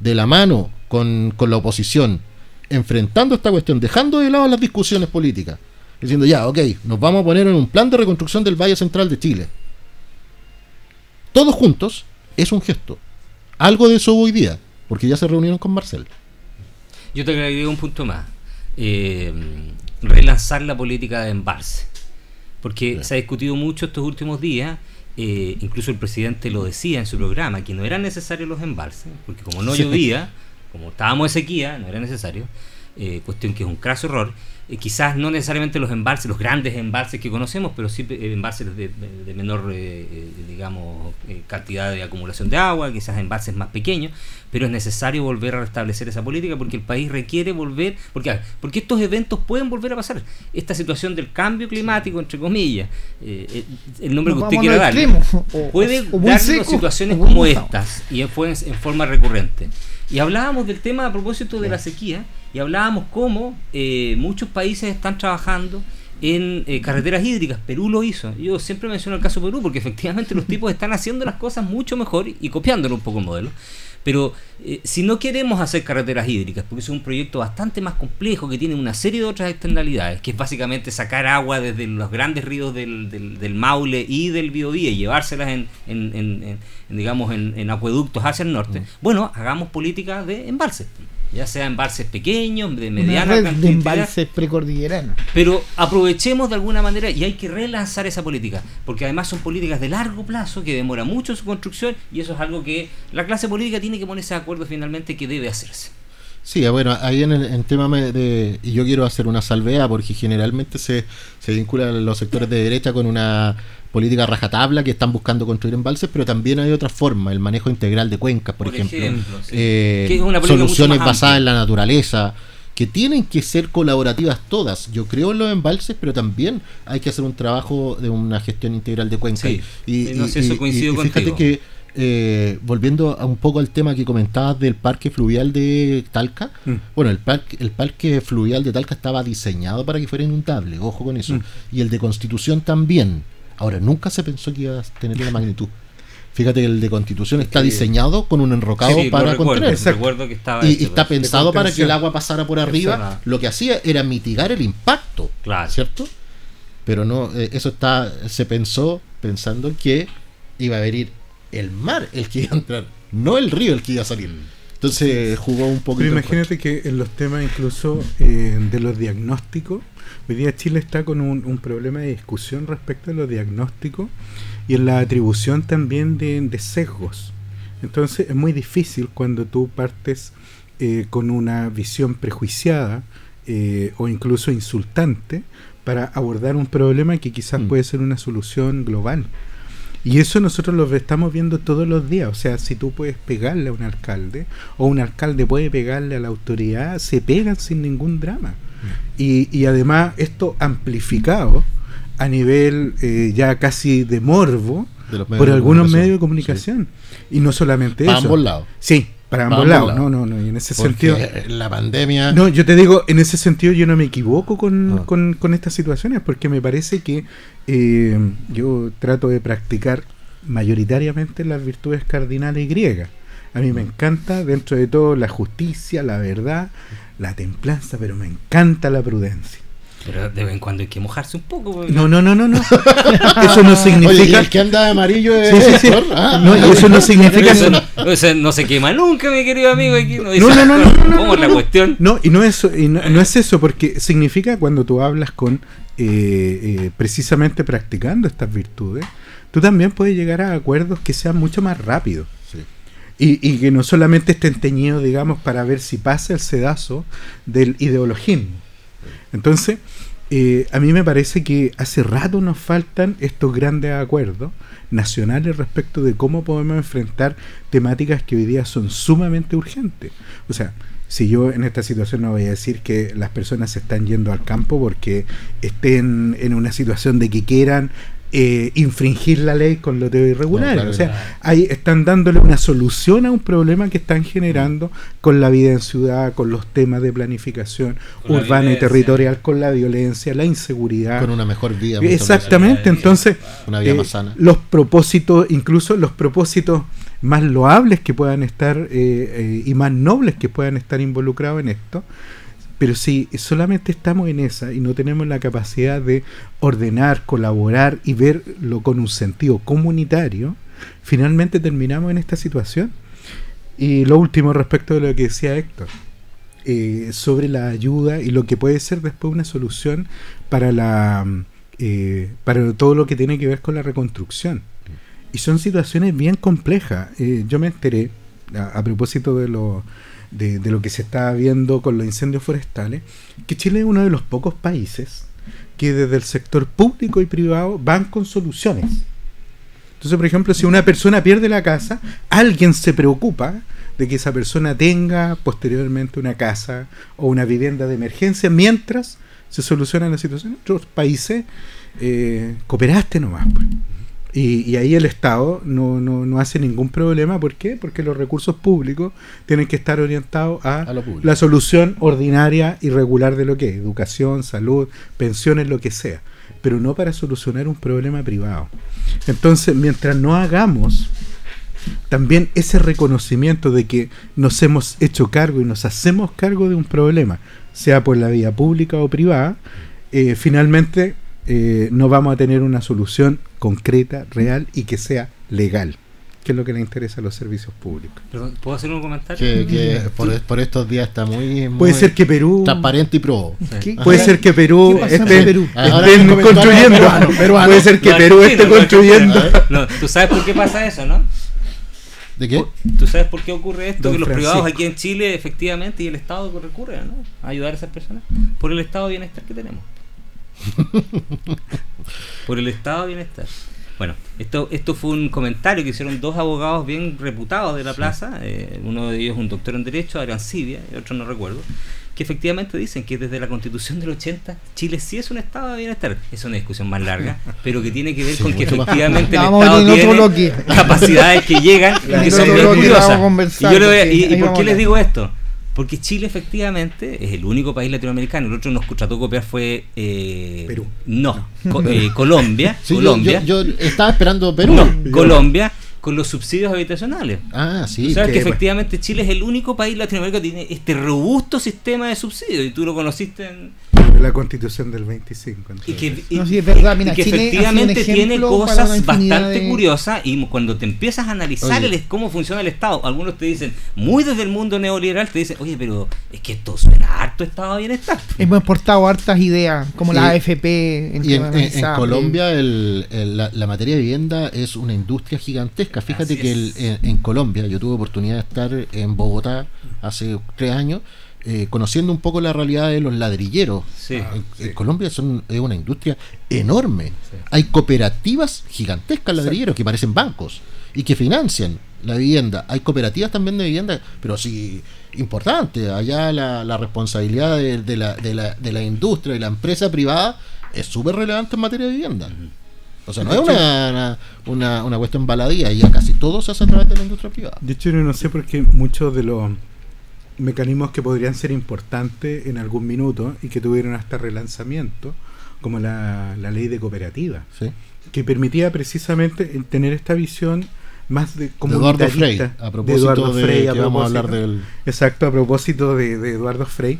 de la mano con, con la oposición enfrentando esta cuestión, dejando de lado las discusiones políticas, diciendo ya, ok, nos vamos a poner en un plan de reconstrucción del Valle Central de Chile. Todos juntos es un gesto. Algo de eso hoy día, porque ya se reunieron con Marcel. Yo te agrego un punto más. Eh, relanzar la política de embalse. Porque se ha discutido mucho estos últimos días, eh, incluso el presidente lo decía en su programa, que no eran necesarios los embalses, porque como no llovía, como estábamos de sequía, no era necesario, eh, cuestión que es un craso error. Eh, quizás no necesariamente los embalses, los grandes embalses que conocemos, pero sí eh, embalses de, menor, eh, eh, digamos, eh, cantidad de acumulación de agua, quizás embalses más pequeños, pero es necesario volver a restablecer esa política porque el país requiere volver, porque, porque estos eventos pueden volver a pasar. Esta situación del cambio climático, entre comillas, el nombre Nos que usted quiera darle, extremos, o- puede o darnos seco, situaciones como estas y fue en, en forma recurrente. Y hablábamos del tema a propósito de la sequía y hablábamos cómo eh, muchos países están trabajando en eh, carreteras hídricas. Perú lo hizo. Yo siempre menciono el caso de Perú porque [LAUGHS] efectivamente los tipos están haciendo las cosas mucho mejor y copiándolo un poco el modelo. Pero eh, si no queremos hacer carreteras hídricas, porque es un proyecto bastante más complejo que tiene una serie de otras externalidades, que es básicamente sacar agua desde los grandes ríos del, del- del Maule y del Biobío y llevárselas en, en- en- en- en, digamos en, en acueductos hacia el norte, bueno, hagamos políticas de embalses, ya sea embalses pequeños, de Una mediana red de embalses precordilleranos. pero aprovechemos de alguna manera y hay que relanzar esa política, porque además son políticas de largo plazo que demora mucho su construcción y eso es algo que la clase política tiene que ponerse de acuerdo finalmente que debe hacerse. Sí, bueno, ahí en el en tema de... Y yo quiero hacer una salvea porque generalmente se, se vinculan los sectores de derecha con una política rajatabla que están buscando construir embalses, pero también hay otra forma, el manejo integral de cuencas, por, Por ejemplo. ejemplo, sí. Eh, Que es una política soluciones basadas en la naturaleza. que tienen que ser colaborativas todas. Yo creo en los embalses, pero también hay que hacer un trabajo de una gestión integral de cuenca. Sí, y, no sé, eso coincido fíjate contigo. que, eh, volviendo a un poco al tema que comentabas del parque fluvial de Talca, Mm. bueno, el parque, el parque fluvial de Talca estaba diseñado para que fuera inundable, ojo con eso. Mm. Y el de Constitución también. Ahora, nunca se pensó que iba a tener una magnitud. Fíjate que el de Constitución está diseñado con un enrocado Sí, lo para contener. Que estaba Y, hecho, está pensado para que el agua pasara por arriba. Lo que hacía era mitigar el impacto, Claro. ¿cierto? Pero no, eh, eso está, se pensó pensando que iba a venir el mar el que iba a entrar, no el río el que iba a salir. Entonces jugó un poco. Pero imagínate que en los temas incluso eh, de los diagnósticos, hoy día Chile está con un, un problema de discusión respecto a los diagnósticos y en la atribución también de, de sesgos. Entonces es muy difícil cuando tú partes eh, con una visión prejuiciada eh, o incluso insultante para abordar un problema que quizás Mm. puede ser una solución global. Y eso nosotros lo estamos viendo todos los días. O sea, si tú puedes pegarle a un alcalde o un alcalde puede pegarle a la autoridad, se pegan sin ningún drama. Y, y además esto amplificado a nivel eh, ya casi de morbo De por algunos medios de comunicación. Y no solamente Para eso. ambos lados. Sí, para ambos ambos lados. lados. No, no, no. Y en ese Porque sentido... la pandemia. No, yo te digo, en ese sentido yo no me equivoco con, Ah. con, con estas situaciones porque me parece que eh, yo trato de practicar mayoritariamente las virtudes cardinales griegas. A mí me encanta dentro de todo la justicia, la verdad, la templanza, pero me encanta la prudencia. Pero de vez en cuando hay que mojarse un poco. porque- No, no, no, no, no. [LAUGHS] Eso no Oye, y significa... el que anda de amarillo es Sí, sí? Ah, No, y eso no [LAUGHS] significa... eso, no, eso no se quema nunca, mi querido amigo. Aquí no, dice, No, no, no, no, no, no, ¿Cómo es la no. cuestión? No, y no es, y no, no es eso, porque significa cuando tú hablas con eh, eh, precisamente practicando estas virtudes, tú también puedes llegar a acuerdos que sean mucho más rápidos. Sí. Y, y que no solamente estén teñidos, digamos, para ver si pasa el sedazo del ideologismo. Entonces, eh, a mí me parece que hace rato nos faltan estos grandes acuerdos nacionales respecto de cómo podemos enfrentar temáticas que hoy día son sumamente urgentes. O sea, si yo en esta situación no voy a decir que las personas se están yendo al campo porque estén en una situación de que quieran eh, infringir la ley con loteo irregular. No, claro, o sea, claro. ahí están dándole una solución a un problema que están generando con la vida en ciudad, con los temas de planificación Con urbana y territorial, con la violencia, la inseguridad. Con una mejor vida. Exactamente, entonces Una vida eh, más sana. los propósitos, incluso los propósitos más loables que puedan estar eh, eh, y más nobles que puedan estar involucrados en esto, pero si solamente estamos en esa y no tenemos la capacidad de ordenar, colaborar y verlo con un sentido comunitario, finalmente terminamos en esta situación. Y lo último respecto de lo que decía Héctor, eh, sobre la ayuda y lo que puede ser después una solución para la eh, para todo lo que tiene que ver con la reconstrucción. Y son situaciones bien complejas. Eh, yo me enteré, a, a propósito de lo, de, lo que se está viendo con los incendios forestales, que Chile es uno de los pocos países que desde el sector público y privado van con soluciones. Entonces, por ejemplo, si una persona pierde la casa, alguien se preocupa de que esa persona tenga posteriormente una casa o una vivienda de emergencia mientras se soluciona la situación. En otros países eh, cooperaste nomás. pues. Y, y ahí el Estado no, no, no hace ningún problema. ¿Por qué? Porque los recursos públicos tienen que estar orientados a, la solución ordinaria y regular de lo que es, educación, salud, pensiones, lo que sea, pero no para solucionar un problema privado. Entonces, mientras no hagamos también ese reconocimiento de que nos hemos hecho cargo y nos hacemos cargo de un problema, sea por la vía pública o privada, eh, finalmente eh, no vamos a tener una solución concreta, real y que sea legal, que es lo que le interesa a los servicios públicos. Perdón, ¿Puedo hacer un comentario? Que, que por, por estos días está muy, Puede muy ser que Perú... transparente y. ¿Qué- Puede ser que Perú ¿Qué pasa en esté Perú? Construyendo. peruano, peruano. Puede ser que No, Perú esté construyendo. No, ¿Tú sabes por qué pasa eso, no? ¿De qué? ¿Tú sabes por qué ocurre esto? Don que los Francisco. privados aquí en Chile, efectivamente, y el Estado recurre ¿no? a ayudar a esas personas. Por el estado de bienestar que tenemos. [LAUGHS] por el estado de bienestar. Bueno, esto, esto fue un comentario que hicieron dos abogados bien reputados de la plaza. eh, uno de ellos es un doctor en Derecho, Adrián Sibia, y otro no recuerdo. que efectivamente dicen que desde la constitución del 80 Chile sí es un estado de bienestar. Es una discusión más larga, [LAUGHS] pero que tiene que ver Sí, con que mucho más efectivamente el Vamos Estado tiene bloque. capacidades que llegan y que son bien bloque Y, yo le voy a- y- por qué les digo esto? Porque Chile efectivamente es el único país latinoamericano. El otro nos trató de copiar fue eh, Perú. No, Co- eh, [LAUGHS] Colombia. Sí, Colombia. Yo, yo estaba esperando Perú. no, Colombia con los subsidios habitacionales. Ah, sí. Tú sabes que, que efectivamente Chile es el único país latinoamericano que tiene este robusto sistema de subsidios y tú lo conociste en, La constitución del 25. y que, entonces. y- No, sí, es verdad, mira, y que Chile ha sido un efectivamente tiene cosas bastante de- curiosas y cuando te empiezas a analizar el- cómo funciona el Estado, algunos te dicen, muy desde el mundo neoliberal, te dicen, oye, pero es que esto suena harto Estado de bienestar. Hemos exportado hartas ideas, como la AFP. el Y en, en- en. Colombia el- el- la, la materia de vivienda es una industria gigantesca. Fíjate Así que en, en Colombia, yo tuve oportunidad de estar en Bogotá hace tres años, eh, conociendo un poco la realidad de los ladrilleros. Sí. En. Colombia son, es una industria enorme. Hay cooperativas gigantescas ladrilleros que parecen bancos y que financian la vivienda. Hay cooperativas también de vivienda, pero sí importante. Allá la, la responsabilidad de, de la, de, la, de la industria y la empresa privada es súper relevante en materia de vivienda. O sea, no es una, una, una, una cuestión baladía, ya casi todo se hace a través de la industria privada. De hecho, yo no sé por qué muchos de los mecanismos que podrían ser importantes en algún minuto y que tuvieron hasta relanzamiento, como la, la ley de cooperativa, ¿sí? que permitía precisamente tener esta visión más de De Eduardo Frey, a propósito de, Eduardo Frey, a que vamos a hablar del... Exacto, a propósito de, de Eduardo Frey,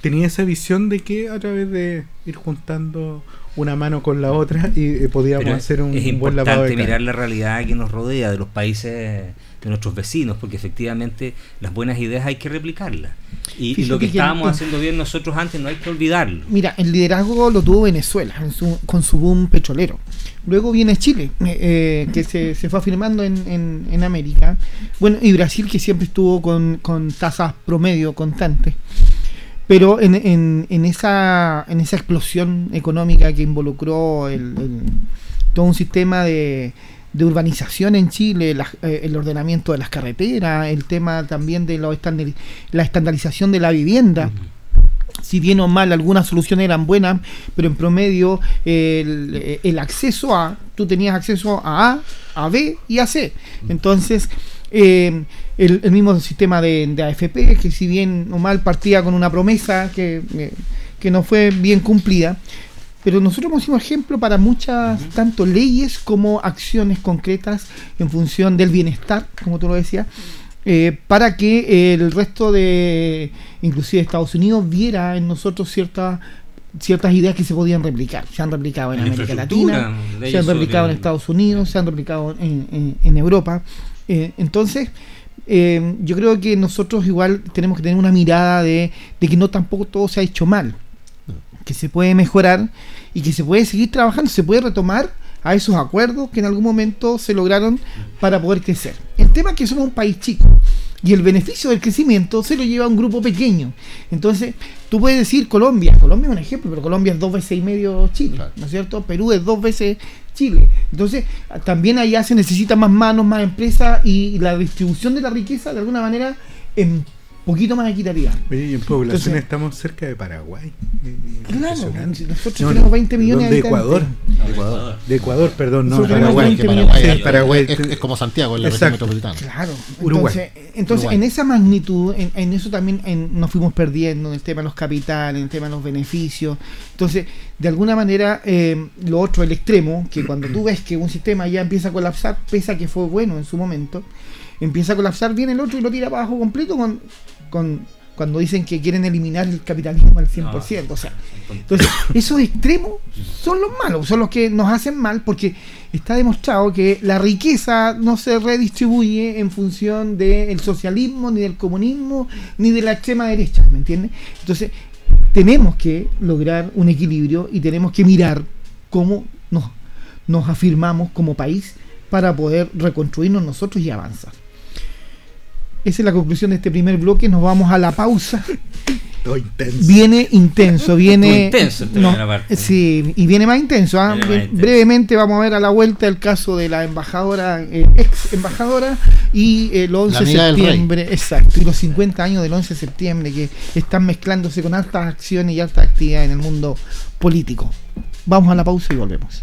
tenía esa visión de que a través de ir juntando una mano con la otra y eh, podíamos Pero hacer un, es un buen lavado de cara. mirar la realidad que nos rodea de los países de nuestros vecinos, porque efectivamente las buenas ideas hay que replicarlas. Y, lo que que estábamos haciendo bien nosotros antes no hay que olvidarlo. Mira, el liderazgo lo tuvo Venezuela en su- con su boom petrolero. Luego viene Chile, eh, eh, que se, se fue afirmando en, en- en América. Bueno, y Brasil, que siempre estuvo con, con tasas promedio constantes. Pero en, en- en esa, en esa explosión económica que involucró el- el- todo un sistema de, de urbanización en Chile, la- eh, el ordenamiento de las carreteras, el tema también de lo la estandarización de la vivienda. Si bien o mal algunas soluciones eran buenas, pero en promedio el, el acceso a, tú tenías acceso a A, a B y a C. Entonces, eh, el, el mismo sistema de, de AFP, que si bien o mal partía con una promesa que, eh, que no fue bien cumplida, pero nosotros hemos sido ejemplo para muchas, tanto leyes como acciones concretas en función del bienestar, como tú lo decías, eh, para que el resto de, inclusive Estados Unidos, viera en nosotros ciertas ciertas ideas que se podían replicar. Se han replicado en América Latina, se han replicado en Estados Unidos, se han replicado en, en- en Europa. Eh, entonces, eh, yo creo que nosotros igual tenemos que tener una mirada de, de que no tampoco todo se ha hecho mal, que se puede mejorar y que se puede seguir trabajando, se puede retomar a esos acuerdos que en algún momento se lograron para poder crecer. El tema es que somos un país chico y el beneficio del crecimiento se lo lleva a un grupo pequeño. Entonces, tú puedes decir Colombia, Colombia es un ejemplo, pero Colombia es dos veces y medio Chile, Claro. ¿no es cierto? Perú es dos veces Chile. Entonces, también allá se necesitan más manos, más empresas y la distribución de la riqueza de alguna manera es un poquito más equitativa. Oye, y en población Entonces- estamos cerca de Paraguay. Claro, nosotros No, tenemos no, 20 millones de de Ecuador. habitantes. Ecuador. De Ecuador, perdón, no, Paraguay. 20 que millones. Paraguay, Sí, Paraguay. es, es como Santiago en la región metropolitana. Claro. Uruguay. Entonces, entonces Uruguay. en esa magnitud, en, en eso también en- nos fuimos perdiendo, en el tema de los capitales, en el tema de los beneficios. Entonces, de alguna manera, eh, lo otro, el extremo, que cuando tú ves que un sistema ya empieza a colapsar, pese a que fue bueno en su momento, empieza a colapsar, viene el otro y lo tira para abajo completo con, con cuando dicen que quieren eliminar el capitalismo al 100%. O sea, entonces, esos extremos son los malos, son los que nos hacen mal porque está demostrado que la riqueza no se redistribuye en función del socialismo, ni del comunismo, ni de la extrema derecha, ¿me entiendes? Entonces, tenemos que lograr un equilibrio y tenemos que mirar cómo nos, nos afirmamos como país para poder reconstruirnos nosotros y avanzar. Esa es la conclusión de este primer bloque. Nos vamos a la pausa Todo intenso. Viene intenso, viene. Estuvo intenso no. Sí, y viene más intenso. ¿ah? Viene más Bre- intenso. Brevemente vamos a ver a la vuelta el caso de la embajadora, eh, ex embajadora, y el 11 de septiembre, exacto, y los 50 años del 11 de septiembre que están mezclándose con altas acciones y altas actividades en el mundo político. Vamos a la pausa y volvemos.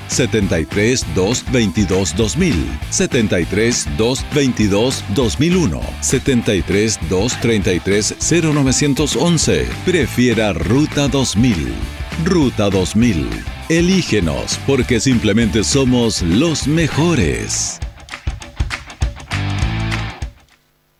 73 222 2000, 73 222 2001, 73 233 0911. Prefiera Ruta 2000. Ruta 2000. Elígenos porque simplemente somos los mejores.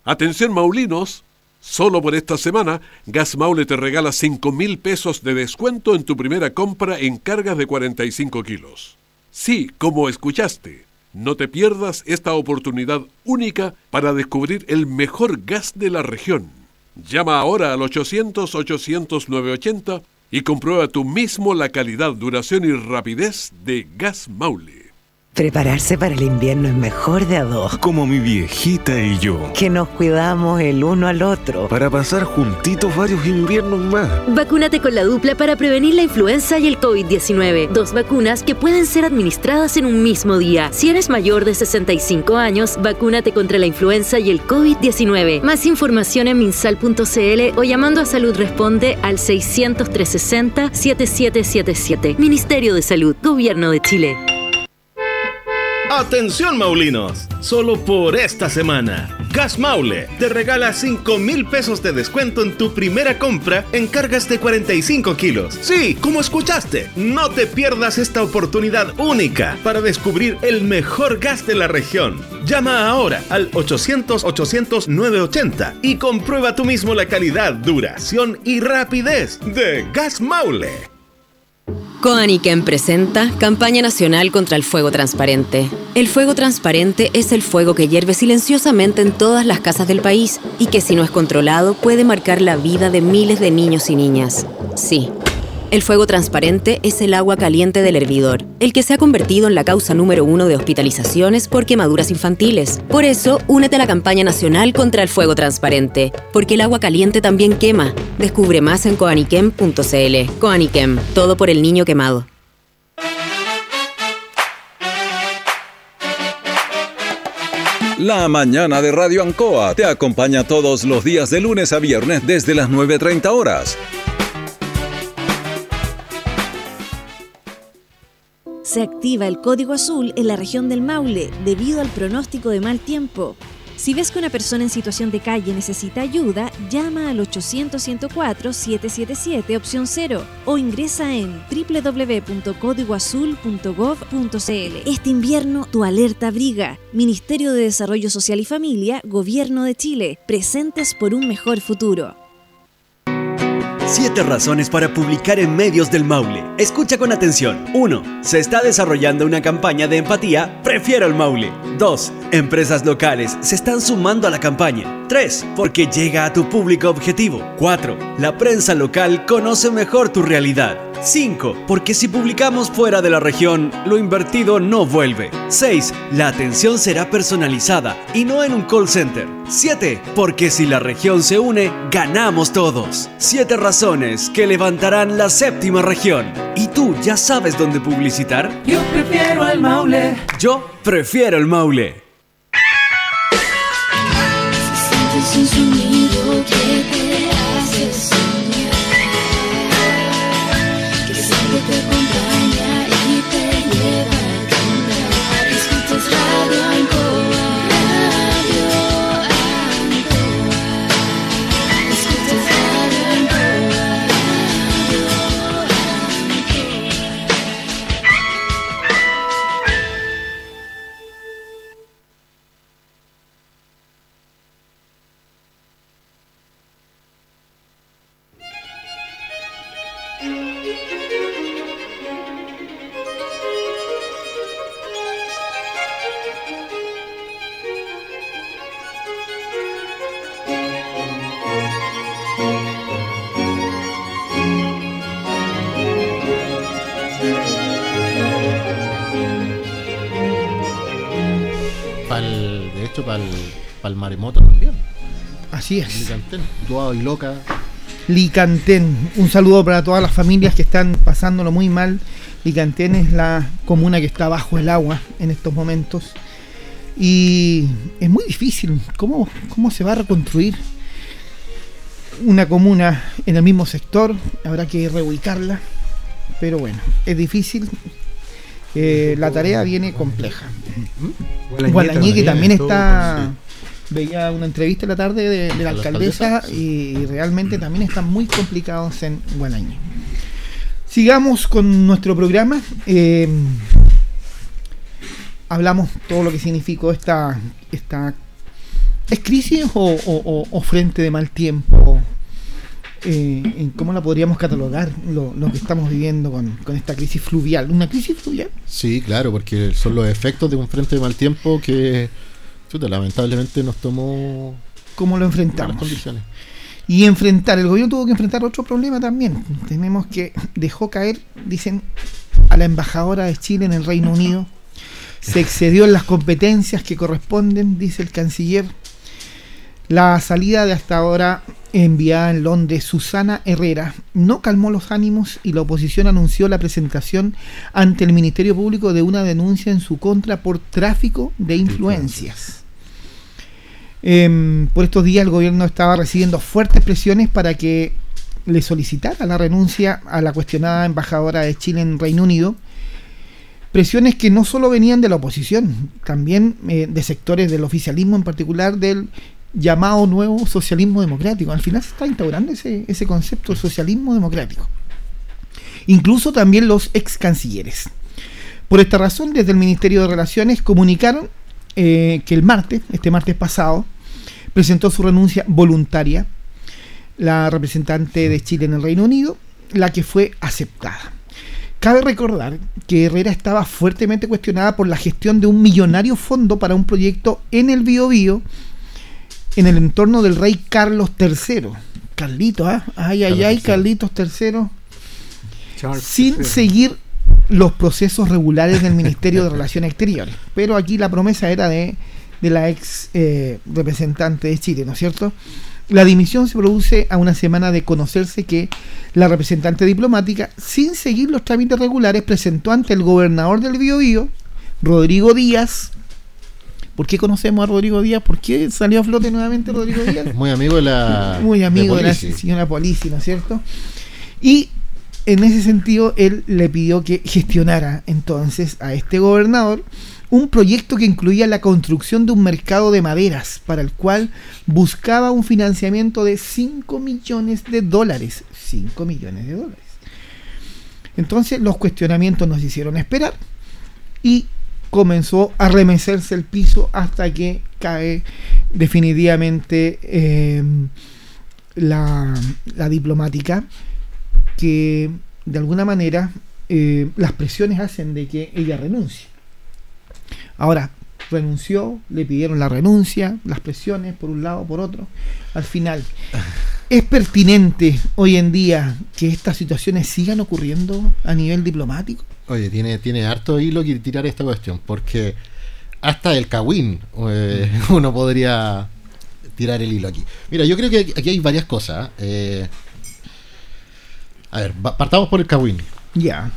Atención Maulinos, solo por esta semana, Gas Maule te regala 5 mil pesos de descuento en tu primera compra en cargas de 45 kilos. Sí, como escuchaste, no te pierdas esta oportunidad única para descubrir el mejor gas de la región. Llama ahora al 800-800-980 y comprueba tú mismo la calidad, duración y rapidez de Gas Maule. Prepararse para el invierno es mejor de a dos. Como mi viejita y yo. Que nos cuidamos el uno al otro. Para pasar juntitos varios inviernos más. Vacúnate con la dupla para prevenir la influenza y el COVID-19. Dos vacunas que pueden ser administradas en un mismo día. Si eres mayor de 65 años, vacúnate contra la influenza y el COVID-19. Más información en minsal.cl o llamando a Salud Responde al 600-360-7777. Ministerio de Salud, Gobierno de Chile. Atención Maulinos, solo por esta semana. Gas Maule te regala 5 mil pesos de descuento en tu primera compra en cargas de 45 kilos. Sí, como escuchaste, no te pierdas esta oportunidad única para descubrir el mejor gas de la región. Llama ahora al 800-800-980 y comprueba tú mismo la calidad, duración y rapidez de Gas Maule. Coaniquem presenta Campaña Nacional contra el Fuego Transparente. El fuego transparente es el fuego que hierve silenciosamente en todas las casas del país y que si no es controlado puede marcar la vida de miles de niños y niñas. Sí. El fuego transparente es el agua caliente del hervidor, el que se ha convertido en la causa número uno de hospitalizaciones por quemaduras infantiles. Por eso, únete a la campaña nacional contra el fuego transparente, porque el agua caliente también quema. Descubre más en coaniquem.cl. Coaniquem, todo por el niño quemado. La mañana de Radio Ancoa te acompaña todos los días de lunes a viernes desde las 9.30 horas. Se activa el código azul en la región del Maule debido al pronóstico de mal tiempo. Si ves que una persona en situación de calle necesita ayuda, llama al 800-104-777 opción 0 o ingresa en www.códigoazul.gov.cl. Este invierno tu alerta abriga. Ministerio de Desarrollo Social y Familia, Gobierno de Chile, presentes por un mejor futuro. Siete razones para publicar en medios del Maule. Escucha con atención. 1. Se está desarrollando una campaña de empatía. Prefiero el Maule. 2. Empresas locales se están sumando a la campaña. 3. Porque llega a tu público objetivo. 4. La prensa local conoce mejor tu realidad. 5. Porque si publicamos fuera de la región, lo invertido no vuelve. 6. La atención será personalizada y no en un call center. 7. Porque si la región se une, ganamos todos. 7 razones que levantarán la séptima región. ¿Y tú ya sabes dónde publicitar? Yo prefiero al Maule. Yo prefiero el Maule. Así es. Licantén, Duado y Loca. Licantén. Un saludo para todas las familias que están pasándolo muy mal. Licantén es la comuna que está bajo el agua en estos momentos. Y es muy difícil. ¿Cómo, cómo se va a reconstruir una comuna en el mismo sector? Habrá que reubicarla. Pero bueno, es difícil. Eh, la tarea viene compleja. Gualañé Gualañé, que también está. Veía una entrevista en la tarde de, de la alcaldesa alcaldesa? y realmente también están muy complicados en Gualañé. Sigamos con nuestro programa. Eh, hablamos todo lo que significó esta, esta ¿Es crisis o, o- o- o frente de mal tiempo? Eh, ¿Cómo la podríamos catalogar lo, lo que estamos viviendo con, con esta crisis fluvial? ¿Una crisis fluvial? Sí, claro, porque son los efectos de un frente de mal tiempo que, chuta, lamentablemente nos tomó ¿Cómo lo enfrentamos? condiciones. Y enfrentar, el gobierno tuvo que enfrentar otro problema también. Tenemos que dejó caer, dicen, a la embajadora de Chile en el Reino Unido. Se excedió en las competencias que corresponden, dice el canciller. La salida de hasta ahora enviada en Londres, Susana Herrera, no calmó los ánimos y la oposición anunció la presentación ante el Ministerio Público de una denuncia en su contra por tráfico de influencias. Em, por estos días el gobierno estaba recibiendo fuertes presiones para que le solicitara la renuncia a la cuestionada embajadora de Chile en Reino Unido. Presiones que no solo venían de la oposición, también eh, de sectores del oficialismo, en particular del llamado nuevo socialismo democrático. Al final se está instaurando ese, ese concepto socialismo democrático. Incluso también los ex cancilleres. Por esta razón, desde el Ministerio de Relaciones comunicaron eh, que el martes, este martes pasado, presentó su renuncia voluntaria la representante de Chile en el Reino Unido, la que fue aceptada. Cabe recordar que Herrera estaba fuertemente cuestionada por la gestión de un millonario fondo para un proyecto en el Biobío en el entorno del rey Carlos III. Carlito, ¿ah? ay, ay, ay, Carlitos III Charles sin III. seguir los procesos regulares del Ministerio de Relaciones Exteriores. Pero aquí la promesa era de, de la ex eh, representante de Chile, ¿no es cierto? La dimisión se produce a una semana de conocerse que la representante diplomática, sin seguir los trámites regulares, presentó ante el gobernador del Biobío, Rodrigo Díaz. ¿Por qué conocemos a Rodrigo Díaz? ¿Por qué salió a flote nuevamente Rodrigo Díaz? [LAUGHS] Muy amigo de la. muy amigo de, la señora Polici, ¿no es cierto? Y en ese sentido, él le pidió que gestionara entonces a este gobernador un proyecto que incluía la construcción de un mercado de maderas, para el cual buscaba un financiamiento de 5 millones de dólares. 5 millones de dólares. Entonces los cuestionamientos nos hicieron esperar y comenzó a remecerse el piso hasta que cae definitivamente eh, la, la diplomática que de alguna manera eh, las presiones hacen de que ella renuncie. Ahora, renunció, le pidieron la renuncia, las presiones por un lado, por otro. Al final, [LAUGHS] ¿es pertinente hoy en día que estas situaciones sigan ocurriendo a nivel diplomático? Oye, tiene, tiene harto hilo que tirar esta cuestión, porque hasta el Kawin eh, [LAUGHS] uno podría tirar el hilo aquí. Mira, yo creo que aquí hay varias cosas. ¿eh? A ver, partamos por el Kawin. Ya.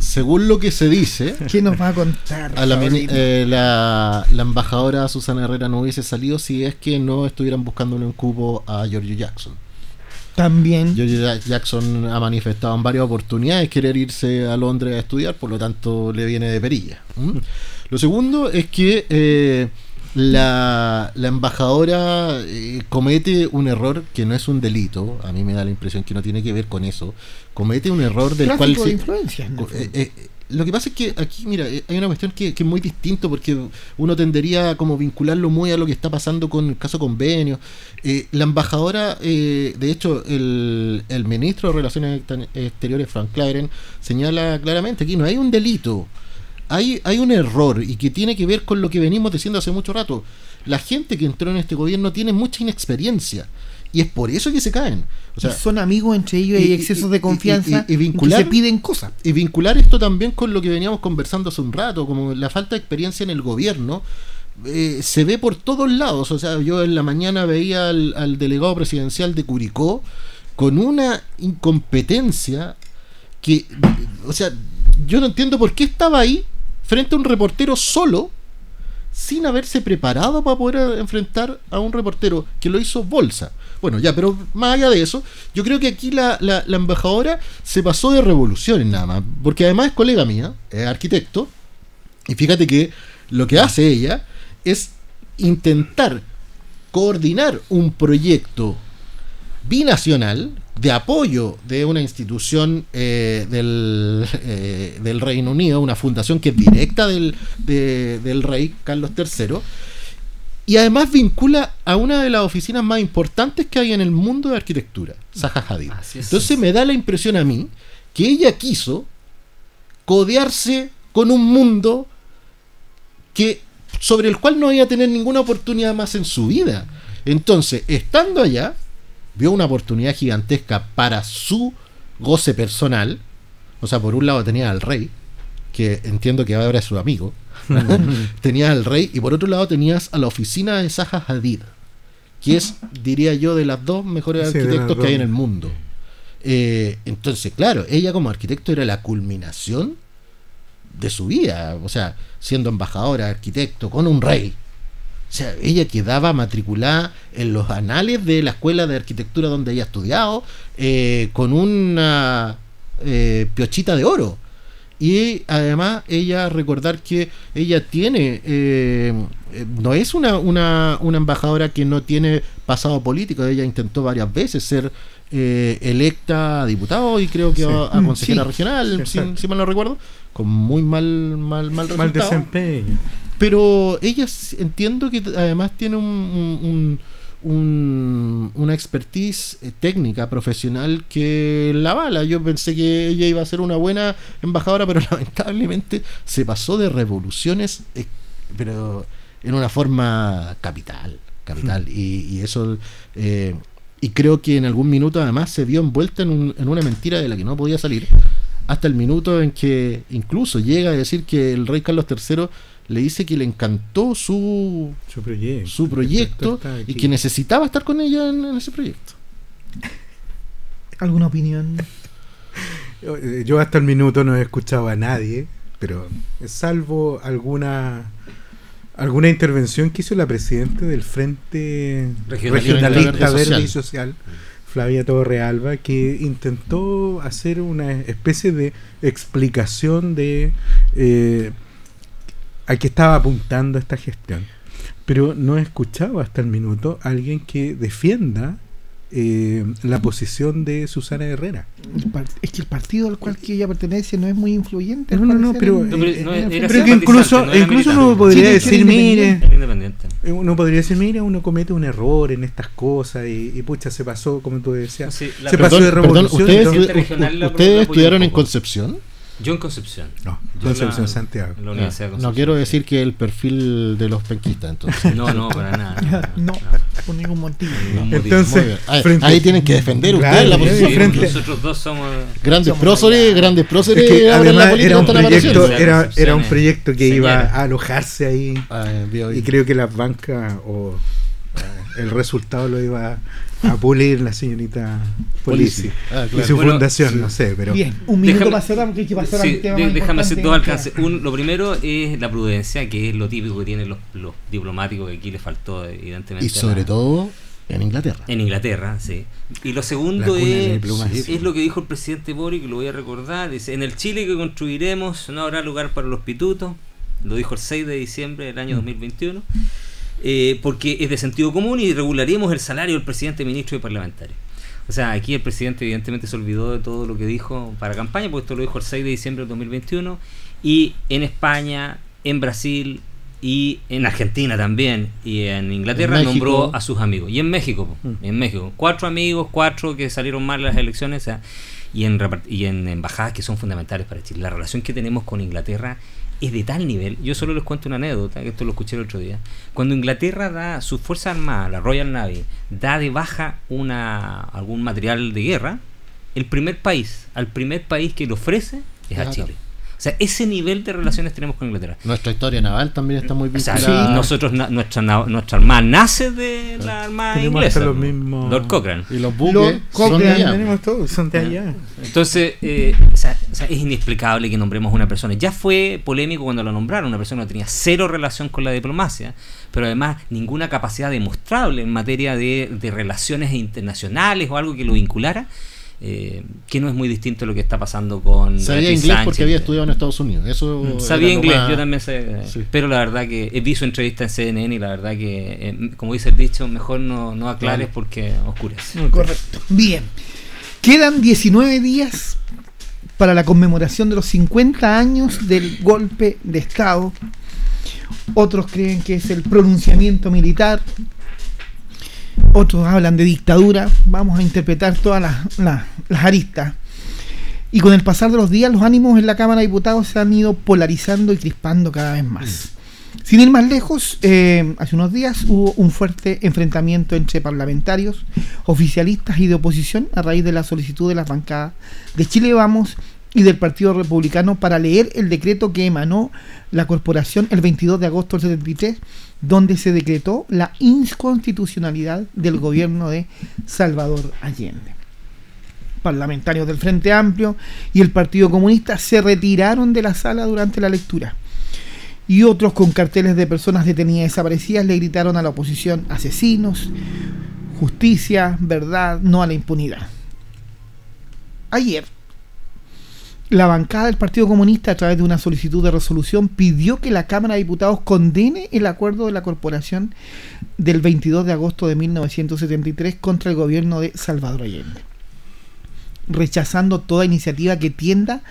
Según lo que se dice, ¿Qué nos va a contar? a la, eh, la, la embajadora Susana Herrera no hubiese salido si es que no estuvieran buscando un cupo a Giorgio Jackson. También. Giorgio Ja- Jackson ha manifestado en varias oportunidades querer irse a Londres a estudiar, por lo tanto le viene de perilla. Lo segundo es que eh, la, la embajadora eh, comete un error que no es un delito, a mí me da la impresión que no tiene que ver con eso, comete un error del cual... De se- ¿no? eh, eh, lo que pasa es que aquí, mira, eh, hay una cuestión que, que es muy distinto porque uno tendería a como vincularlo muy a lo que está pasando con el caso convenio. Eh, la embajadora, eh, de hecho, el, el ministro de Relaciones Exter- Exteriores, Frank Claren, señala claramente aquí no hay un delito, hay, hay un error y que tiene que ver con lo que venimos diciendo hace mucho rato. La gente que entró en este gobierno tiene mucha inexperiencia y es por eso que se caen. O sea, son amigos entre ellos y hay excesos de confianza y, y vincular, que se piden cosas. y vincular esto también con lo que veníamos conversando hace un rato, como la falta de experiencia en el gobierno, eh, se ve por todos lados. O sea, yo en la mañana veía al, al delegado presidencial de Curicó con una incompetencia que, o sea, yo no entiendo por qué estaba ahí frente a un reportero solo sin haberse preparado para poder enfrentar a un reportero que lo hizo bolsa. Bueno, ya, pero más allá de eso, yo creo que aquí la, la- la embajadora se pasó de revoluciones nada más, porque además es colega mía, es arquitecto, y fíjate que lo que hace ella es intentar coordinar un proyecto binacional de apoyo de una institución eh, del, [LAUGHS] eh, del Reino Unido, una fundación que es directa del, de- del rey Carlos III, y además vincula a una de las oficinas más importantes que hay en el mundo de arquitectura, Zaha Hadid. es. Entonces me da la impresión a mí que ella quiso codearse con un mundo que sobre el cual no iba a tener ninguna oportunidad más en su vida. Entonces, estando allá, vio una oportunidad gigantesca para su goce personal. O sea, por un lado tenía al rey, que entiendo que ahora es su amigo. [LAUGHS] tenías al rey, y por otro lado tenías a la oficina de Zaha Hadid, que es, diría yo, de las dos mejores Sí, arquitectos que hay en el mundo. Eh, entonces, claro, ella como arquitecto era la culminación de su vida, o sea, siendo embajadora, arquitecto, con un rey. O sea, ella quedaba matriculada en los anales de la escuela de arquitectura donde ella estudiado, eh, con una eh, piochita de oro. Y además ella recordar que ella tiene, eh, eh, no es una, una, una embajadora que no tiene pasado político, ella intentó varias veces ser eh, electa a diputado y creo que Sí. a, a Mm, consejera sí. regional, si, si mal no recuerdo, con muy mal, mal, mal Mal desempeño. Pero ella entiendo que además tiene un, un- un- un- una expertise eh, técnica, profesional que la bala. Yo pensé que ella iba a ser una buena embajadora, pero [LAUGHS] lamentablemente se pasó de revoluciones, eh, pero en una forma capital. capital y, y eso... eh, y creo que en algún minuto además se vio envuelta en, un- en una mentira de la que no podía salir. Hasta el minuto en que incluso llega a decir que el rey Carlos III le dice que le encantó su, Su proyecto. su y que necesitaba estar con ella en, en ese proyecto. ¿Alguna opinión? Yo, eh, yo hasta el minuto no he escuchado a nadie, pero salvo alguna alguna intervención que hizo la presidenta del Frente Regionalista Regionalista Verde Verde y Social. Social, Flavia Torrealba, que intentó hacer una especie de explicación de eh, a qué estaba apuntando esta gestión. Pero no he escuchado hasta el minuto a alguien que defienda eh, la posición de Susana Herrera. Es que el partido al cual que ella pertenece no es muy influyente. No, no, no, pero, en- No, pero no, era. Pero que incluso, no incluso uno podría Sí, decir, mire, eh, uno podría decir, mira, uno comete un error en estas cosas y, y pucha, se pasó, como tú decías, Sí, la se Perdón, pasó de Perdón, revolución. ¿ustedes, entonces- ustedes estudiaron en. Concepción? Yo en Concepción. No, Yo Concepción la- Santiago. en la Universidad de No quiero decir que el perfil de los penquistas, entonces. No, no, para nada. [LAUGHS] No, por ningún motivo. Ningún motivo. Entonces, bien. Ahí, frente- ahí tienen que defender Claro, ustedes la posición. Sí, frente- Nosotros dos somos. Grandes Somos próceres, allá. grandes próceres Es que además era un proyecto, apareciendo. era, era un Concepción, proyecto que iba a alojarse ahí Ah, y creo que las bancas o el resultado lo iba a pulir la señorita Polisi. Ah, y su Bueno, fundación, sí. no sé, pero Bien, un minuto Déjame- cerrar porque hay que pasar Sí, al tema de- más déjame hacer dos alcances. Un- lo primero es la prudencia, que es lo típico que tienen los, los diplomáticos, que aquí les faltó, evidentemente. Y sobre la- todo en Inglaterra. En Inglaterra, sí. Y lo segundo es, es lo que dijo el presidente Boric, que lo voy a recordar. Dice, en el Chile que construiremos no habrá lugar para los pitutos. Lo dijo el 6 de diciembre del Mm. año 2021. Eh, porque es de sentido común y regularemos el salario del presidente, ministro y parlamentario. O sea, aquí el presidente evidentemente se olvidó de todo lo que dijo para campaña, porque esto lo dijo el 6 de diciembre del 2021. Y en España, en Brasil y en Argentina también, y en Inglaterra En nombró a sus amigos. Y en México, Mm. en México. Cuatro amigos, cuatro que salieron mal en las elecciones, o sea, y en, y en embajadas que son fundamentales para Chile. La relación que tenemos con Inglaterra es de tal nivel. Yo solo les cuento una anécdota, que esto lo escuché el otro día. Cuando Inglaterra da su fuerza armada, la Royal Navy, da de baja una algún material de guerra, el primer país, al primer país que lo ofrece es a. Chile. O sea, ese nivel de relaciones tenemos con Inglaterra. Nuestra historia naval también está muy O sea, vinculada. nosotros, na- nuestra, na- nuestra armada nace de la armada Tenemos inglesa. hasta los mismos- Lord Cochrane. Y los Lord buques son de Cochrane, allá. todos, son de allá. Entonces, eh, o sea, o sea, es inexplicable que nombremos a una persona. Ya fue polémico cuando lo nombraron, una persona que tenía cero relación con la diplomacia, pero además ninguna capacidad demostrable en materia de, de relaciones internacionales o algo que lo vinculara, eh, que no es muy distinto a lo que está pasando con... Sabía Beatriz inglés Sánchez. porque había estudiado en Estados Unidos. Eso Mm, Sabía inglés, más- yo también sé. Sí. Pero la verdad que he visto entrevista en CNN y la verdad que, eh, como dice el dicho, mejor no, no aclares Claro. porque oscurece. Correcto. Bien. Quedan 19 días para la conmemoración de los 50 años del golpe de Estado. Otros creen que es el pronunciamiento militar. Otros hablan de dictadura. Vamos a interpretar todas las, las- aristas. Y con el pasar de los días, los ánimos en la Cámara de Diputados se han ido polarizando y crispando cada vez más. Sin ir más lejos, eh, hace unos días hubo un fuerte enfrentamiento entre parlamentarios, oficialistas y de oposición a raíz de la solicitud de las bancadas de Chile Vamos y del Partido Republicano para leer el decreto que emanó la corporación el 22 de agosto del 73, donde se decretó la inconstitucionalidad del gobierno de Salvador Allende parlamentarios del Frente Amplio y el Partido Comunista se retiraron de la sala durante la lectura. Y otros con carteles de personas detenidas y desaparecidas le gritaron a la oposición asesinos, justicia, verdad, no a la impunidad. Ayer, la bancada del Partido Comunista, a través de una solicitud de resolución, pidió que la Cámara de Diputados condene el acuerdo de la corporación del 22 de agosto de 1973 contra el gobierno de Salvador Allende rechazando toda iniciativa que tienda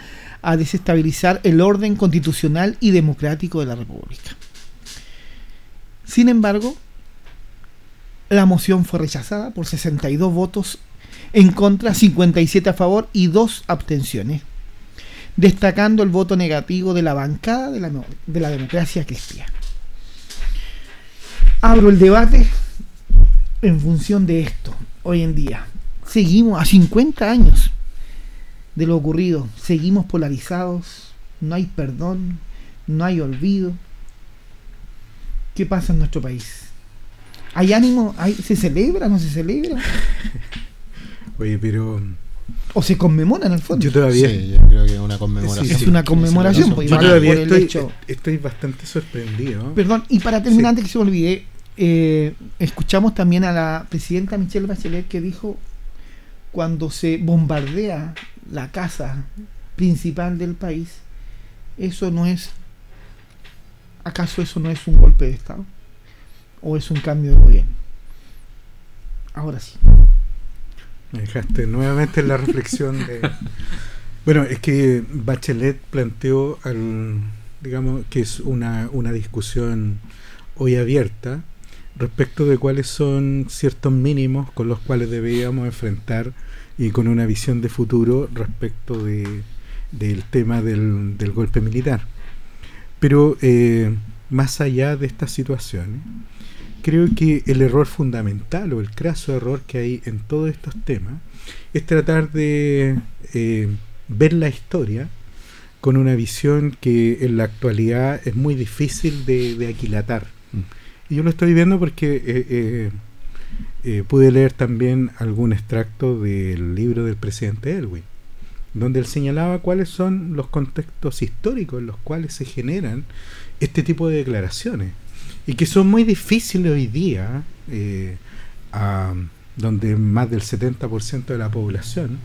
a desestabilizar el orden constitucional y democrático de la República. Sin embargo, la moción fue rechazada por 62 votos en contra, 57 a favor y 2 abstenciones, destacando el voto negativo de la bancada de la, de la democracia cristiana. Abro el debate en función de esto, hoy en día seguimos a 50 años de lo ocurrido, seguimos polarizados, no hay perdón, no hay olvido. ¿Qué pasa en nuestro país? ¿Hay ánimo? ¿Hay, ¿Se celebra? ¿No se celebra? [LAUGHS] Oye, pero. ¿O se conmemora en el fondo? Yo todavía. Sí, yo creo que es una conmemoración. Es una conmemoración, pues, Yo todavía hecho- estoy bastante sorprendido. Perdón, y para terminar, antes que se me olvide, eh, escuchamos también a la presidenta Michelle Bachelet que dijo cuando se bombardea la casa principal del país, eso no es, ¿acaso eso no es un golpe de Estado? ¿O es un cambio de gobierno? Ahora sí. Dejaste nuevamente en la reflexión de. Bueno, es que Bachelet planteó, al, digamos, que es una, una discusión hoy abierta respecto de cuáles son ciertos mínimos con los cuales deberíamos enfrentar y con una visión de futuro respecto de, del tema del, del golpe militar. Pero eh, más allá de estas situaciones, creo que el error fundamental o el craso error que hay en todos estos temas es tratar de eh, ver la historia con una visión que en la actualidad es muy difícil de, de aquilatar. Y yo lo estoy viendo porque eh, eh, eh, pude leer también algún extracto del libro del presidente Elwin, donde él señalaba cuáles son los contextos históricos en los cuales se generan este tipo de declaraciones y que son muy difíciles hoy día, eh, donde más del 70% de la población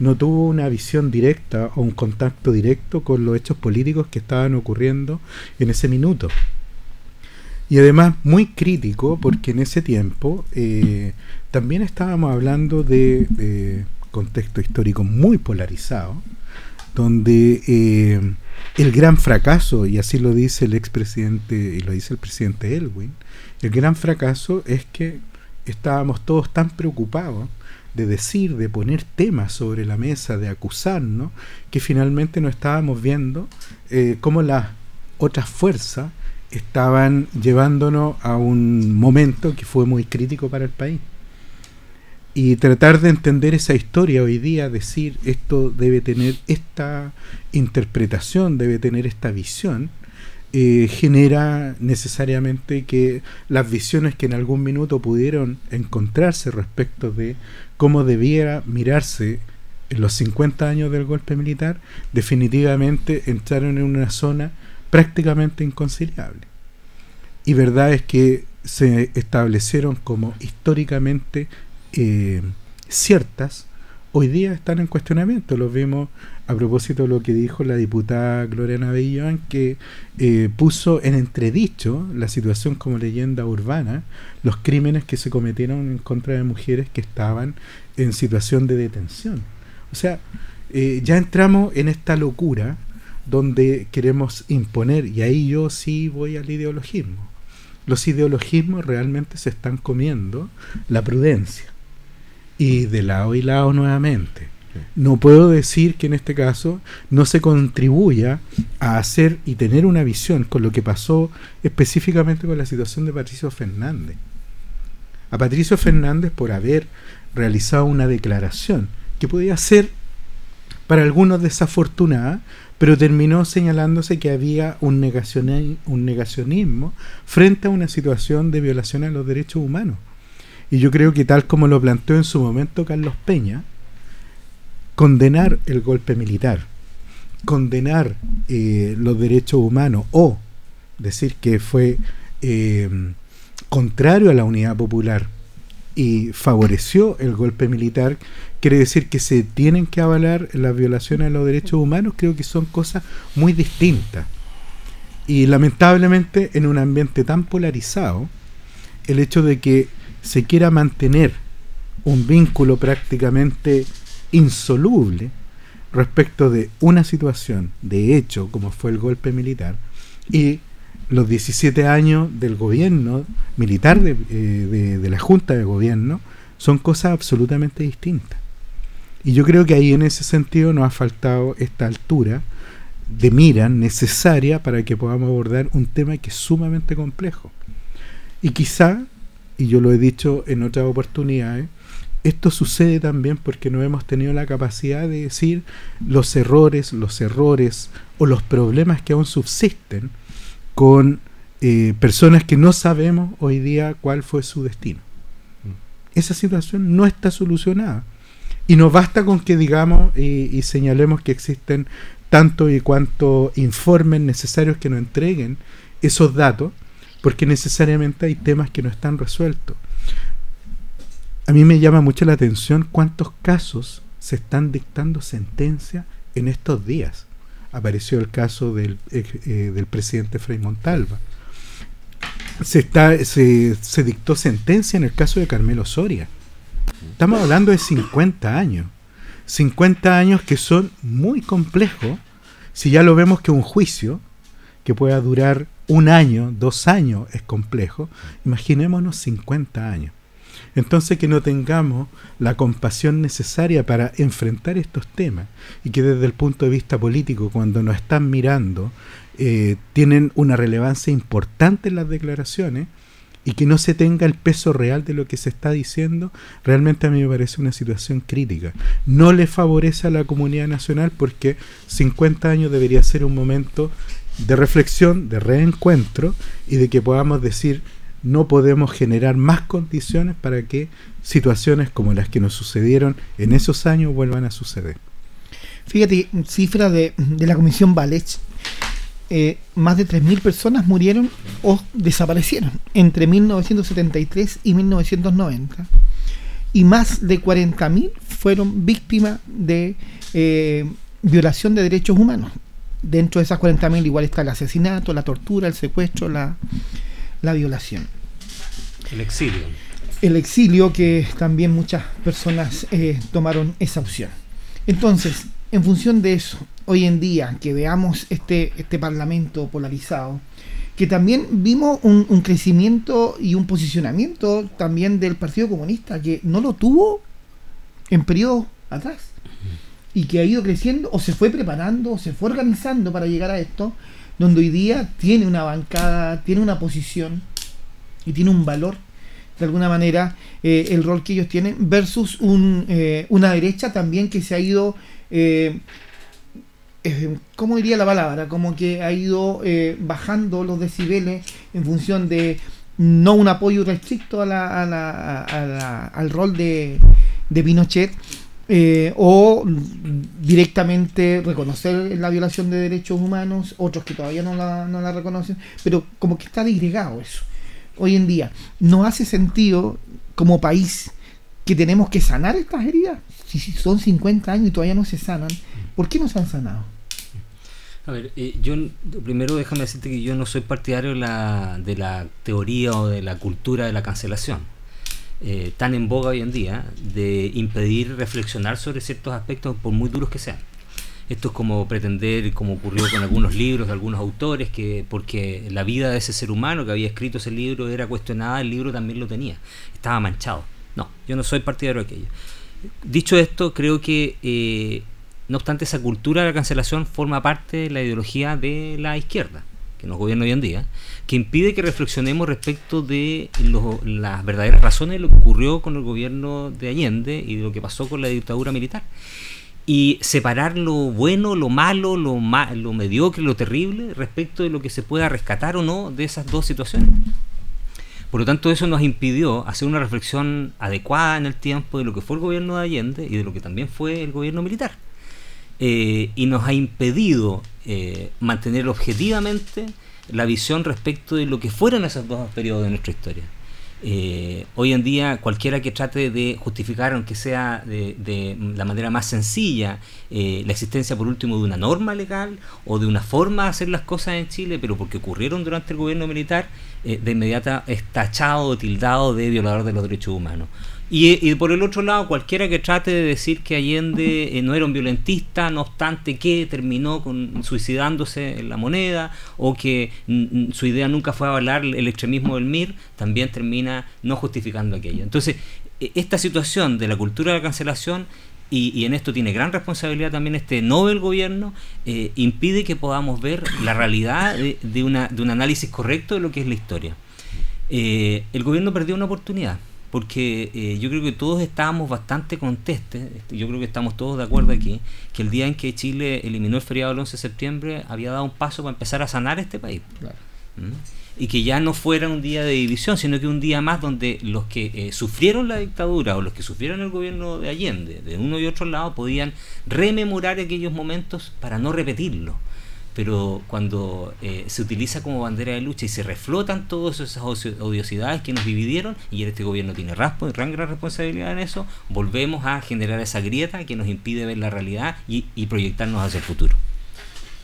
no tuvo una visión directa o un contacto directo con los hechos políticos que estaban ocurriendo en ese minuto. Y además muy crítico porque en ese tiempo eh, también estábamos hablando de, de contexto histórico muy polarizado, donde eh, el gran fracaso, y así lo dice el expresidente y lo dice el presidente Elwin, el gran fracaso es que estábamos todos tan preocupados de decir, de poner temas sobre la mesa, de acusarnos, que finalmente no estábamos viendo eh, cómo las otras fuerzas estaban llevándonos a un momento que fue muy crítico para el país. Y tratar de entender esa historia hoy día, decir esto debe tener esta interpretación, debe tener esta visión, eh, genera necesariamente que las visiones que en algún minuto pudieron encontrarse respecto de cómo debiera mirarse en los 50 años del golpe militar, definitivamente entraron en una zona prácticamente inconciliable. Y verdad es que se establecieron como históricamente eh, ciertas, hoy día están en cuestionamiento. Lo vimos a propósito de lo que dijo la diputada Gloria Navellán, que eh, puso en entredicho la situación como leyenda urbana, los crímenes que se cometieron en contra de mujeres que estaban en situación de detención. O sea, eh, ya entramos en esta locura donde queremos imponer, y ahí yo sí voy al ideologismo. Los ideologismos realmente se están comiendo la prudencia. Y de lado y lado nuevamente. No puedo decir que en este caso no se contribuya a hacer y tener una visión con lo que pasó específicamente con la situación de Patricio Fernández. A Patricio Fernández por haber realizado una declaración que podía ser para algunos desafortunada, pero terminó señalándose que había un, negacioni- un negacionismo frente a una situación de violación a los derechos humanos. Y yo creo que tal como lo planteó en su momento Carlos Peña, condenar el golpe militar, condenar eh, los derechos humanos o decir que fue eh, contrario a la unidad popular y favoreció el golpe militar, quiere decir que se tienen que avalar las violaciones a los derechos humanos, creo que son cosas muy distintas. Y lamentablemente en un ambiente tan polarizado, el hecho de que se quiera mantener un vínculo prácticamente insoluble respecto de una situación de hecho como fue el golpe militar y los 17 años del gobierno militar de, eh, de- de la junta de gobierno son cosas absolutamente distintas. Y yo creo que ahí en ese sentido nos ha faltado esta altura de mira necesaria para que podamos abordar un tema que es sumamente complejo. Y quizá y yo lo he dicho en otras oportunidades, esto sucede también porque no hemos tenido la capacidad de decir los errores, los errores o los problemas que aún subsisten con eh, personas que no sabemos hoy día cuál fue su destino. Esa situación no está solucionada. Y no basta con que digamos y, y señalemos que existen tanto y cuanto informes necesarios que nos entreguen esos datos, porque necesariamente hay temas que no están resueltos. A mí me llama mucho la atención cuántos casos se están dictando sentencia en estos días. Apareció el caso del, eh, eh, del presidente Frei Montalva. Se, está, se, se dictó sentencia en el caso de Carmelo Soria. Estamos hablando de 50 años. 50 años que son muy complejos. Si ya lo vemos que un juicio que pueda durar un año, dos años es complejo, imaginémonos 50 años. Entonces que no tengamos la compasión necesaria para enfrentar estos temas y que desde el punto de vista político, cuando nos están mirando, eh, tienen una relevancia importante en las declaraciones y que no se tenga el peso real de lo que se está diciendo, realmente a mí me parece una situación crítica. No le favorece a la comunidad nacional porque 50 años debería ser un momento de reflexión, de reencuentro y de que podamos decir no podemos generar más condiciones para que situaciones como las que nos sucedieron en esos años vuelvan a suceder. Fíjate, cifras de, de la Comisión Valech, eh, más de 3.000 personas murieron o desaparecieron entre 1973 y 1990. Y más de 40.000 fueron víctimas de eh, violación de derechos humanos. Dentro de esas 40.000 igual está el asesinato, la tortura, el secuestro, la, la violación. El exilio. El exilio que también muchas personas eh, tomaron esa opción. Entonces, en función de eso, hoy en día que veamos este, este parlamento polarizado, que también vimos un, un crecimiento y un posicionamiento también del Partido Comunista, que no lo tuvo en periodos atrás, y que ha ido creciendo o se fue preparando o se fue organizando para llegar a esto, donde hoy día tiene una bancada, tiene una posición y tiene un valor de alguna manera eh, el rol que ellos tienen versus un, eh, una derecha también que se ha ido eh, ¿cómo diría la palabra? Como que ha ido eh, bajando los decibeles en función de no un apoyo restricto a la, a la- a la- al rol de, de Pinochet eh, o directamente reconocer la violación de derechos humanos, otros que todavía no la, no la reconocen, pero como que está disgregado eso. Hoy en día, ¿no hace sentido como país que tenemos que sanar estas heridas? Si, son 50 años y todavía no se sanan, ¿por qué no se han sanado? A ver, eh, yo primero déjame decirte que yo no soy partidario de la, de la teoría o de la cultura de la cancelación, eh, tan en boga hoy en día, de impedir reflexionar sobre ciertos aspectos por muy duros que sean. Esto es como pretender, como ocurrió con algunos libros de algunos autores, que porque la vida de ese ser humano que había escrito ese libro era cuestionada, el libro también lo tenía, estaba manchado. No, yo no soy partidario de aquello. Dicho esto, creo que eh, no obstante esa cultura de la cancelación forma parte de la ideología de la izquierda que nos gobierna hoy en día, que impide que reflexionemos respecto de las verdaderas razones de lo que ocurrió con el gobierno de Allende y de lo que pasó con la dictadura militar. Y separar lo bueno, lo malo, lo, ma- lo mediocre, lo terrible respecto de lo que se pueda rescatar o no de esas dos situaciones. Por lo tanto, eso nos impidió hacer una reflexión adecuada en el tiempo de lo que fue el gobierno de Allende y de lo que también fue el gobierno militar. Eh, y nos ha impedido eh, mantener objetivamente la visión respecto de lo que fueron esos dos periodos de nuestra historia. Eh, hoy en día cualquiera que trate de justificar, aunque sea de, la manera más sencilla, la existencia por último de una norma legal o de una forma de hacer las cosas en Chile, pero porque ocurrieron durante el gobierno militar, de inmediata es tachado o tildado de violador de los derechos humanos. Y, por el otro lado, cualquiera que trate de decir que Allende eh, no era un violentista, no obstante que terminó con, suicidándose en la moneda, o que mm, mm, su idea nunca fue avalar el extremismo del MIR, también termina no justificando aquello. Entonces, e- esta situación de la cultura de la cancelación, y, y en esto tiene gran responsabilidad también este Nobel gobierno, eh, impide que podamos ver la realidad de, de una, de un análisis correcto de lo que es la historia. Eh, el gobierno perdió una oportunidad porque eh, yo creo que todos estábamos bastante contestes, este, yo creo que estamos todos de acuerdo aquí, que el día en que Chile eliminó el feriado del 11 de septiembre había dado un paso para empezar a sanar este país. ¿Mm? Y que ya no fuera un día de división, sino que un día más donde los que eh, sufrieron la dictadura o los que sufrieron el gobierno de Allende, de uno y otro lado, podían rememorar aquellos momentos para no repetirlo pero cuando eh, se utiliza como bandera de lucha y se reflotan todas esas odiosidades que nos dividieron, y este gobierno tiene raspo, gran, gran responsabilidad en eso, volvemos a generar esa grieta que nos impide ver la realidad y, y proyectarnos hacia el futuro.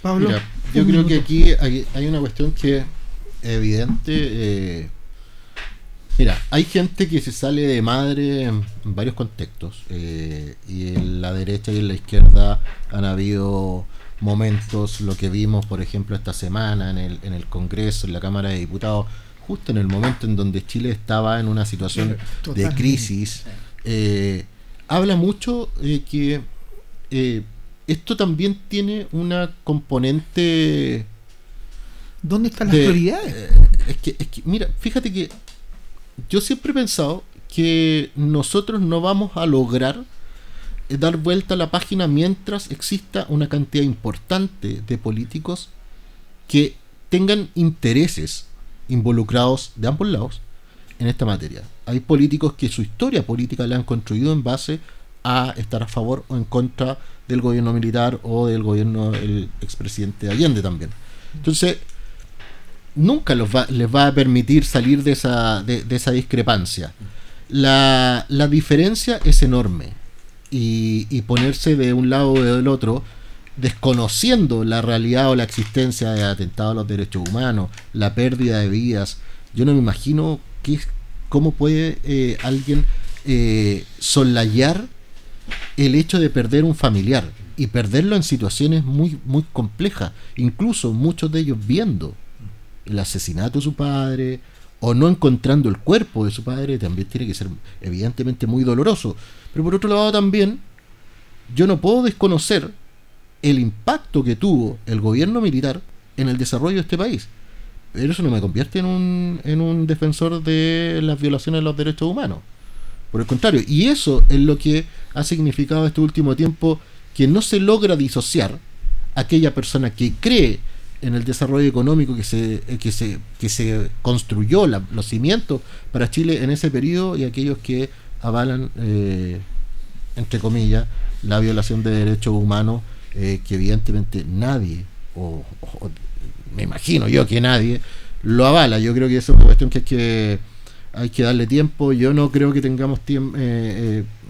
Pablo, Mira, yo creo que aquí hay, hay una cuestión que es evidente. eh, mira, hay gente que se sale de madre en, en varios contextos. eh, y en la derecha y en la izquierda han habido momentos, lo que vimos, por ejemplo, esta semana en el, en el Congreso, en la Cámara de Diputados, justo en el momento en donde Chile estaba en una situación de crisis. eh, habla mucho eh, que eh, esto también tiene una componente ¿Dónde están las de- prioridades? eh, es, que, es que, mira, fíjate que yo siempre he pensado que nosotros no vamos a lograr dar vuelta a la página mientras exista una cantidad importante de políticos que tengan intereses involucrados de ambos lados en esta materia. Hay políticos que su historia política la han construido en base a estar a favor o en contra del gobierno militar o del gobierno del expresidente Allende también. Entonces, nunca los va- les va a permitir salir de esa, de, esa discrepancia. La diferencia es enorme y, y ponerse de un lado o del otro, desconociendo la realidad o la existencia de atentados a los derechos humanos, la pérdida de vidas, yo no me imagino qué, cómo puede eh, alguien eh, el hecho de perder un familiar y perderlo en situaciones muy, muy complejas, incluso muchos de ellos viendo el asesinato de su padre o no encontrando el cuerpo de su padre, también tiene que ser evidentemente muy doloroso. Pero por otro lado también, yo no puedo desconocer el impacto que tuvo el gobierno militar en el desarrollo de este país. Pero eso no me convierte en un, en un defensor de las violaciones de los derechos humanos. Por el contrario, y eso es lo que ha significado este último tiempo que no se logra disociar aquella persona que cree en el desarrollo económico que se, eh, que se, que se construyó, los cimientos para Chile en ese periodo y aquellos que avalan, eh, entre comillas, la violación de derechos humanos eh, que evidentemente nadie, o, o- me imagino yo que nadie, lo avala. Yo creo que eso es una cuestión que hay que, hay que darle tiempo. Yo no creo que tengamos tiempo,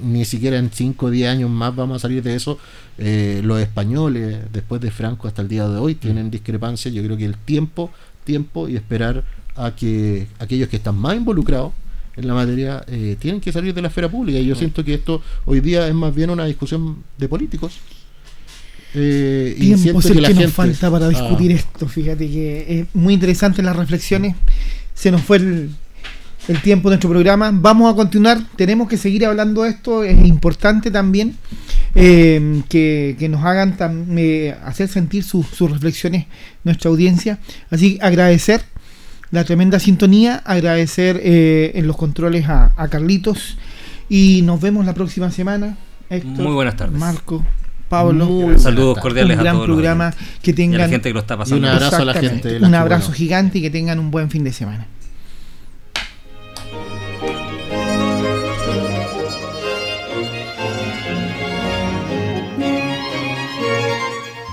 ni siquiera en 5 o 10 años más vamos a salir de eso. Eh, los españoles, después de Franco hasta el día de hoy, tienen discrepancias. Yo creo que el tiempo, tiempo y esperar a que aquellos que están más involucrados en la materia eh, tienen que salir de la esfera pública. Y yo siento que esto hoy día es más bien una discusión de políticos. Eh, y siento es el que, la nos gente- falta para Ah. discutir esto. Fíjate que es muy interesante las reflexiones. Se nos fue el, el tiempo de nuestro programa. Vamos a continuar. Tenemos que seguir hablando de esto. Es importante también eh, que, que nos hagan tam- eh, hacer sentir sus sus reflexiones nuestra audiencia. Así que agradecer la tremenda sintonía, agradecer eh, en los controles a, a Carlitos y nos vemos la próxima semana. Héctor, Muy buenas tardes. Marco, Pablo. Muy Saludos cordiales un a gran todos programa. Que Y a tengan la gente que lo está pasando. Y un abrazo a la gente Un abrazo bueno. gigante y que tengan un buen fin de semana.